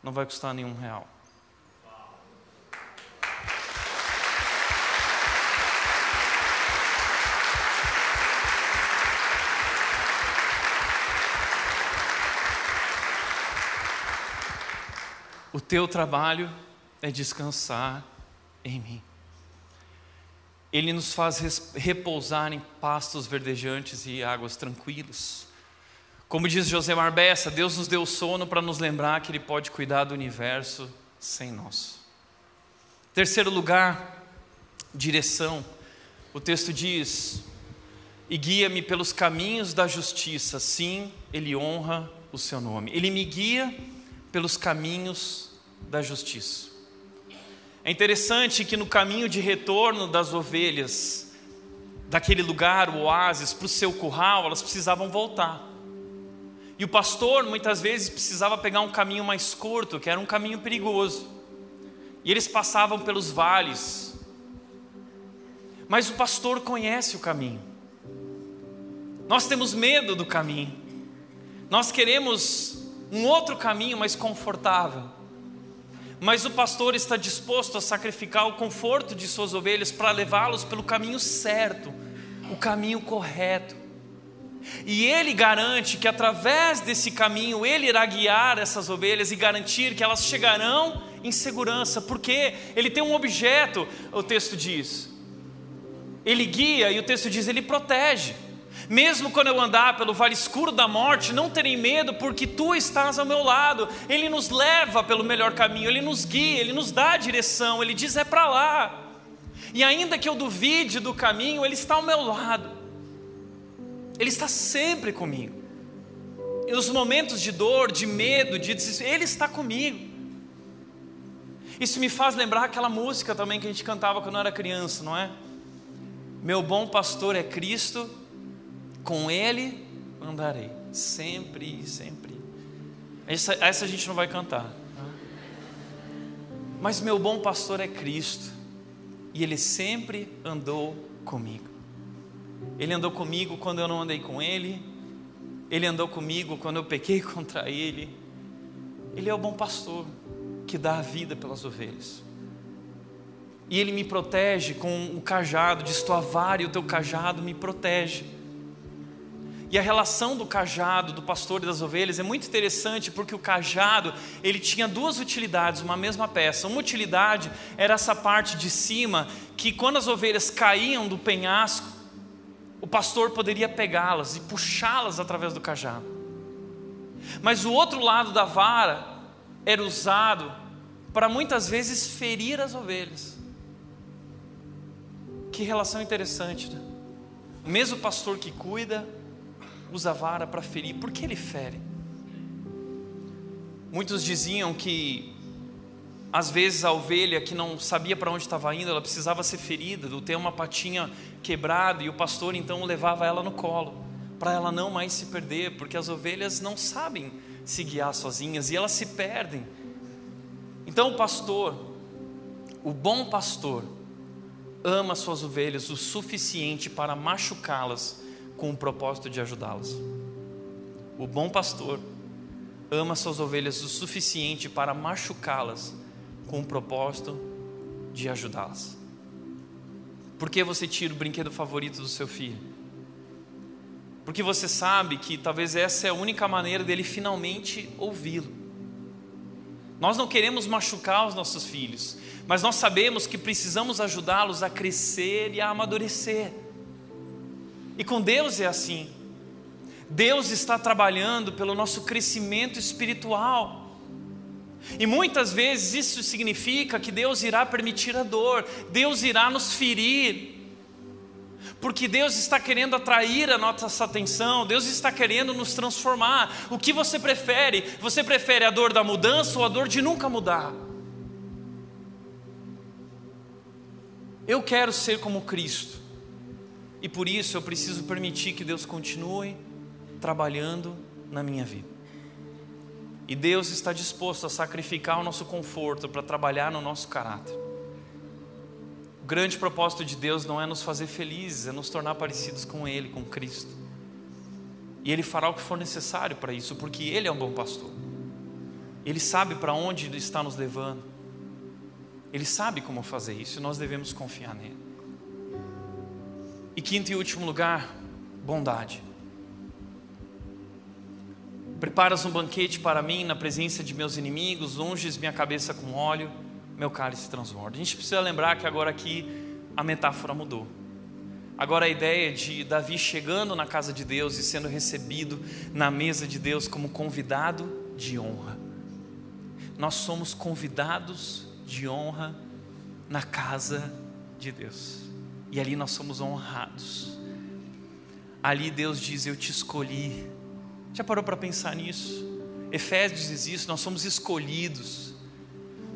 não vai custar nenhum real. O teu trabalho é descansar em mim. Ele nos faz repousar em pastos verdejantes e águas tranquilas. Como diz José Marbessa, Deus nos deu sono para nos lembrar que Ele pode cuidar do universo sem nós. Terceiro lugar, direção. O texto diz: E guia-me pelos caminhos da justiça, sim, Ele honra o seu nome. Ele me guia pelos caminhos da justiça. É interessante que no caminho de retorno das ovelhas, daquele lugar, o oásis, para o seu curral, elas precisavam voltar. E o pastor muitas vezes precisava pegar um caminho mais curto, que era um caminho perigoso. E eles passavam pelos vales. Mas o pastor conhece o caminho. Nós temos medo do caminho. Nós queremos um outro caminho mais confortável. Mas o pastor está disposto a sacrificar o conforto de suas ovelhas para levá-los pelo caminho certo, o caminho correto. E ele garante que através desse caminho ele irá guiar essas ovelhas e garantir que elas chegarão em segurança, porque ele tem um objeto, o texto diz. Ele guia e o texto diz, ele protege. Mesmo quando eu andar pelo vale escuro da morte, não terei medo, porque tu estás ao meu lado. Ele nos leva pelo melhor caminho, ele nos guia, ele nos dá a direção, ele diz: é para lá. E ainda que eu duvide do caminho, ele está ao meu lado. Ele está sempre comigo. E nos momentos de dor, de medo, de desespero, ele está comigo. Isso me faz lembrar aquela música também que a gente cantava quando eu era criança, não é? Meu bom pastor é Cristo com Ele andarei, sempre e sempre. Essa, essa a gente não vai cantar. Mas meu bom pastor é Cristo, e Ele sempre andou comigo. Ele andou comigo quando eu não andei com Ele, Ele andou comigo quando eu pequei contra Ele. Ele é o bom pastor que dá a vida pelas ovelhas. E Ele me protege com o cajado, diz tua vara e o teu cajado me protege. E a relação do cajado, do pastor e das ovelhas é muito interessante porque o cajado, ele tinha duas utilidades, uma mesma peça. Uma utilidade era essa parte de cima que quando as ovelhas caíam do penhasco, o pastor poderia pegá-las e puxá-las através do cajado. Mas o outro lado da vara era usado para muitas vezes ferir as ovelhas. Que relação interessante, né? O mesmo pastor que cuida, usa a vara para ferir. Por que ele fere? Muitos diziam que às vezes a ovelha que não sabia para onde estava indo, ela precisava ser ferida, ou ter uma patinha quebrada, e o pastor então levava ela no colo, para ela não mais se perder, porque as ovelhas não sabem se guiar sozinhas e elas se perdem. Então o pastor, o bom pastor, ama suas ovelhas o suficiente para machucá-las com o propósito de ajudá-las. O bom pastor ama suas ovelhas o suficiente para machucá-las com o propósito de ajudá-las. Por que você tira o brinquedo favorito do seu filho? Porque você sabe que talvez essa é a única maneira dele finalmente ouvi-lo. Nós não queremos machucar os nossos filhos, mas nós sabemos que precisamos ajudá-los a crescer e a amadurecer. E com Deus é assim. Deus está trabalhando pelo nosso crescimento espiritual. E muitas vezes isso significa que Deus irá permitir a dor, Deus irá nos ferir, porque Deus está querendo atrair a nossa atenção, Deus está querendo nos transformar. O que você prefere? Você prefere a dor da mudança ou a dor de nunca mudar? Eu quero ser como Cristo, e por isso eu preciso permitir que Deus continue trabalhando na minha vida. E Deus está disposto a sacrificar o nosso conforto para trabalhar no nosso caráter. O grande propósito de Deus não é nos fazer felizes, é nos tornar parecidos com Ele, com Cristo. E Ele fará o que for necessário para isso, porque Ele é um bom pastor. Ele sabe para onde está nos levando. Ele sabe como fazer isso e nós devemos confiar nele. E quinto e último lugar, bondade. Preparas um banquete para mim na presença de meus inimigos, unges minha cabeça com óleo, meu cálice transborda. A gente precisa lembrar que agora aqui a metáfora mudou. Agora a ideia de Davi chegando na casa de Deus e sendo recebido na mesa de Deus como convidado de honra. Nós somos convidados de honra na casa de Deus. E ali nós somos honrados. Ali Deus diz: Eu te escolhi já parou para pensar nisso? Efésios diz isso: nós somos escolhidos,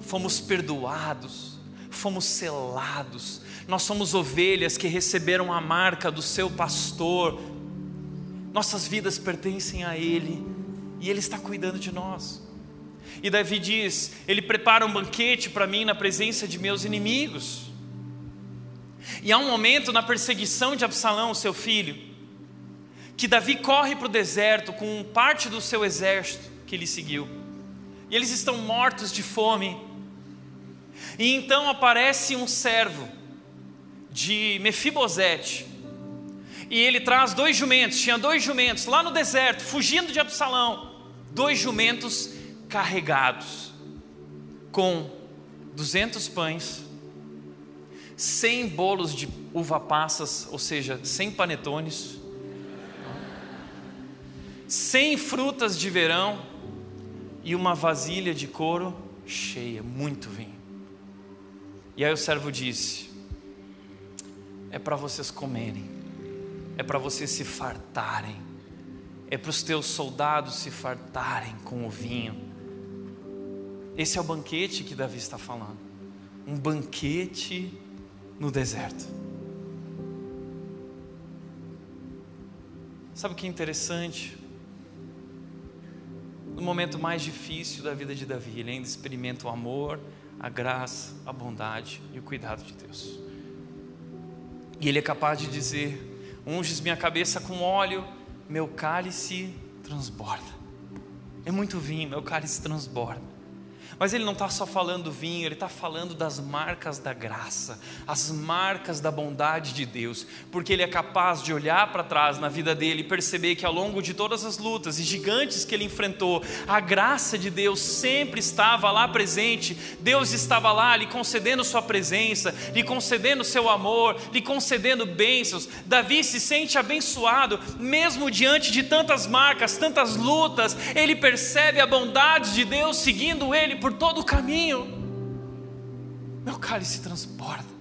fomos perdoados, fomos selados, nós somos ovelhas que receberam a marca do seu pastor, nossas vidas pertencem a Ele e Ele está cuidando de nós. E Davi diz: Ele prepara um banquete para mim na presença de meus inimigos. E há um momento na perseguição de Absalão, seu filho, que Davi corre para o deserto com parte do seu exército que ele seguiu. E eles estão mortos de fome. E então aparece um servo de Mefibosete. E ele traz dois jumentos, tinha dois jumentos lá no deserto, fugindo de Absalão. Dois jumentos carregados com 200 pães, 100 bolos de uva passas, ou seja, 100 panetones, cem frutas de verão e uma vasilha de couro cheia, muito vinho. E aí o servo disse: É para vocês comerem, é para vocês se fartarem, é para os teus soldados se fartarem com o vinho. Esse é o banquete que Davi está falando, um banquete no deserto. Sabe o que é interessante? No momento mais difícil da vida de Davi, ele ainda experimenta o amor, a graça, a bondade e o cuidado de Deus. E ele é capaz de dizer: Unges minha cabeça com óleo, meu cálice transborda. É muito vinho, meu cálice transborda. Mas ele não está só falando do vinho, ele está falando das marcas da graça, as marcas da bondade de Deus, porque ele é capaz de olhar para trás na vida dele e perceber que ao longo de todas as lutas e gigantes que ele enfrentou, a graça de Deus sempre estava lá presente, Deus estava lá lhe concedendo sua presença, lhe concedendo seu amor, lhe concedendo bênçãos. Davi se sente abençoado, mesmo diante de tantas marcas, tantas lutas, ele percebe a bondade de Deus seguindo ele por todo o caminho, meu cálice transborda.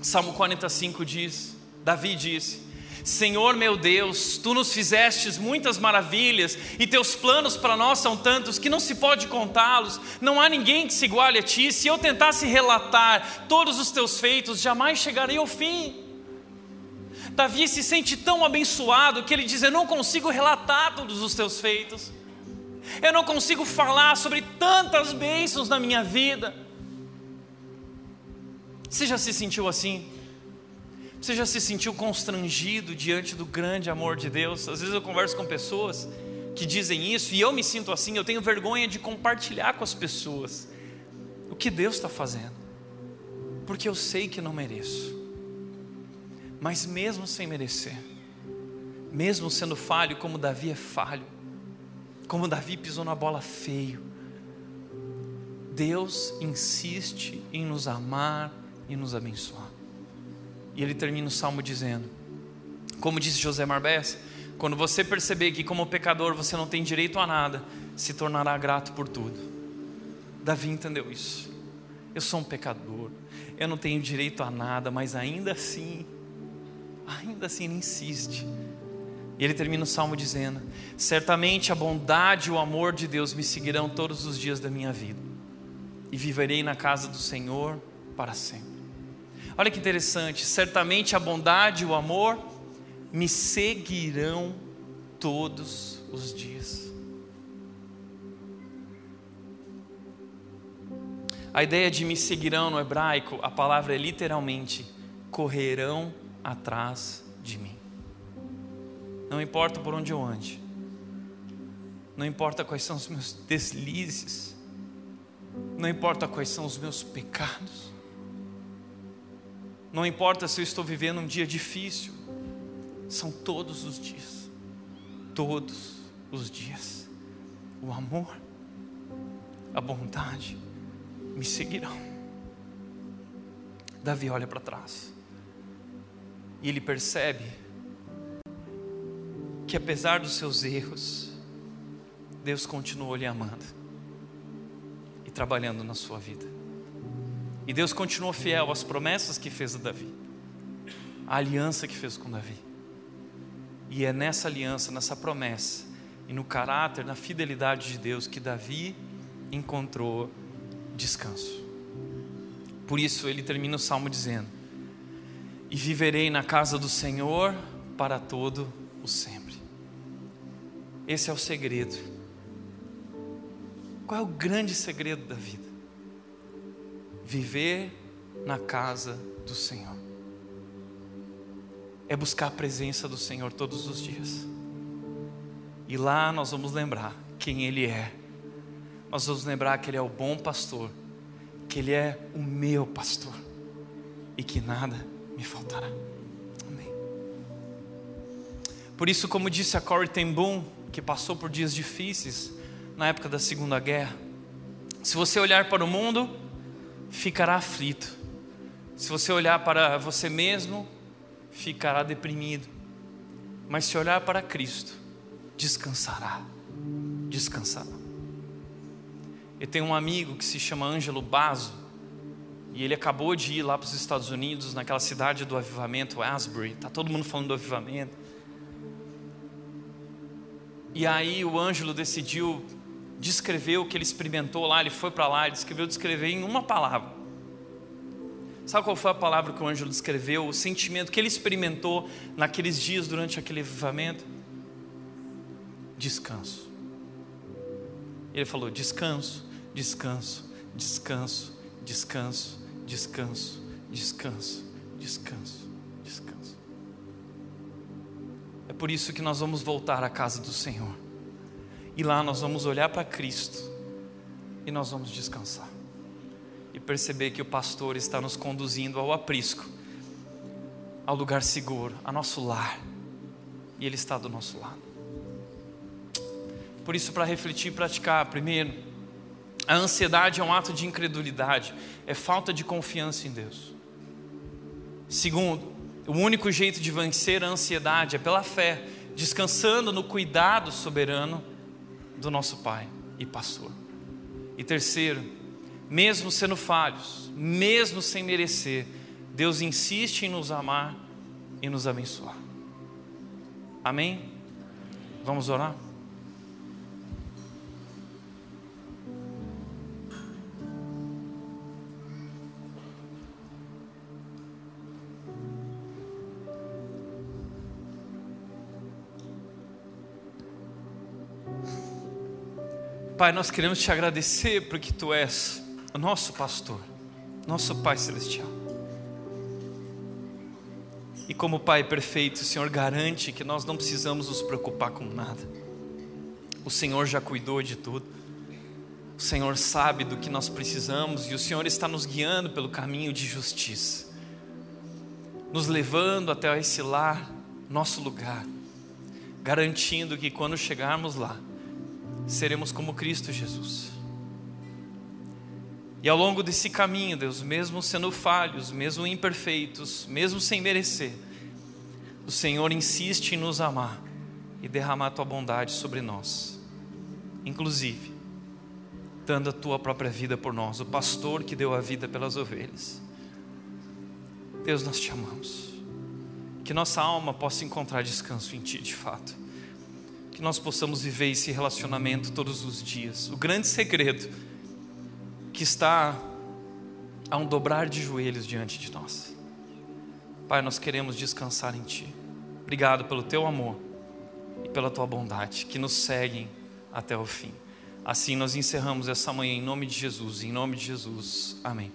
Salmo 45 diz: Davi disse: Senhor meu Deus, tu nos fizestes muitas maravilhas, e teus planos para nós são tantos que não se pode contá-los, não há ninguém que se iguale a ti. Se eu tentasse relatar todos os teus feitos, jamais chegaria ao fim. Davi se sente tão abençoado que ele diz: Eu não consigo relatar todos os teus feitos, eu não consigo falar sobre tantas bênçãos na minha vida. Você já se sentiu assim? Você já se sentiu constrangido diante do grande amor de Deus? Às vezes eu converso com pessoas que dizem isso e eu me sinto assim, eu tenho vergonha de compartilhar com as pessoas o que Deus está fazendo, porque eu sei que não mereço. Mas mesmo sem merecer, mesmo sendo falho, como Davi é falho, como Davi pisou na bola feio, Deus insiste em nos amar e nos abençoar. E ele termina o salmo dizendo: Como disse José Marbés, quando você perceber que, como pecador, você não tem direito a nada, se tornará grato por tudo. Davi entendeu isso. Eu sou um pecador, eu não tenho direito a nada, mas ainda assim, ainda assim ele insiste. E ele termina o salmo dizendo: Certamente a bondade e o amor de Deus me seguirão todos os dias da minha vida, e viverei na casa do Senhor para sempre. Olha que interessante, certamente a bondade e o amor me seguirão todos os dias. A ideia de me seguirão no hebraico, a palavra é literalmente correrão atrás de mim. Não importa por onde eu ande, não importa quais são os meus deslizes, não importa quais são os meus pecados, não importa se eu estou vivendo um dia difícil, são todos os dias. Todos os dias. O amor, a bondade me seguirão. Davi olha para trás e ele percebe que apesar dos seus erros, Deus continuou lhe amando e trabalhando na sua vida. E Deus continuou fiel às promessas que fez a Davi, à aliança que fez com Davi. E é nessa aliança, nessa promessa, e no caráter, na fidelidade de Deus que Davi encontrou descanso. Por isso ele termina o salmo dizendo: E viverei na casa do Senhor para todo o sempre. Esse é o segredo. Qual é o grande segredo da vida? Viver na casa do Senhor é buscar a presença do Senhor todos os dias. E lá nós vamos lembrar quem Ele é. Nós vamos lembrar que Ele é o bom pastor, que Ele é o meu pastor e que nada me faltará. Amém. Por isso, como disse a Corey ten Boom, que passou por dias difíceis na época da Segunda Guerra, se você olhar para o mundo, ficará aflito. Se você olhar para você mesmo, ficará deprimido. Mas se olhar para Cristo, descansará. Descansará. Eu tenho um amigo que se chama Ângelo Basso, e ele acabou de ir lá para os Estados Unidos, naquela cidade do avivamento, Asbury. Está todo mundo falando do avivamento. E aí o Ângelo decidiu descrever o que ele experimentou lá. Ele foi para lá, ele descreveu, descrever em uma palavra. Sabe qual foi a palavra que o Ângelo descreveu? O sentimento que ele experimentou naqueles dias durante aquele avivamento? Descanso. Ele falou: descanso, descanso, descanso, descanso, descanso, descanso, descanso, descanso. É por isso que nós vamos voltar à casa do Senhor. E lá nós vamos olhar para Cristo e nós vamos descansar e perceber que o pastor está nos conduzindo ao aprisco, ao lugar seguro, a nosso lar, e Ele está do nosso lado. Por isso, para refletir e praticar, primeiro, a ansiedade é um ato de incredulidade, é falta de confiança em Deus. Segundo, o único jeito de vencer a ansiedade é pela fé, descansando no cuidado soberano do nosso Pai e Pastor. E terceiro, mesmo sendo falhos, mesmo sem merecer, Deus insiste em nos amar e nos abençoar. Amém? Vamos orar? Pai, nós queremos te agradecer porque tu és nosso pastor, nosso Pai Celestial. E como Pai perfeito, o Senhor garante que nós não precisamos nos preocupar com nada. O Senhor já cuidou de tudo. O Senhor sabe do que nós precisamos e o Senhor está nos guiando pelo caminho de justiça, nos levando até esse lar, nosso lugar, garantindo que quando chegarmos lá, seremos como Cristo Jesus E ao longo desse caminho, Deus, mesmo sendo falhos, mesmo imperfeitos, mesmo sem merecer, o Senhor insiste em nos amar e derramar a tua bondade sobre nós. Inclusive, dando a tua própria vida por nós, o pastor que deu a vida pelas ovelhas. Deus, nós te amamos. Que nossa alma possa encontrar descanso em ti, de fato. Que nós possamos viver esse relacionamento todos os dias. O grande segredo que está a um dobrar de joelhos diante de nós. Pai, nós queremos descansar em Ti. Obrigado pelo Teu amor e pela Tua bondade que nos seguem até o fim. Assim nós encerramos essa manhã em nome de Jesus, em nome de Jesus. Amém.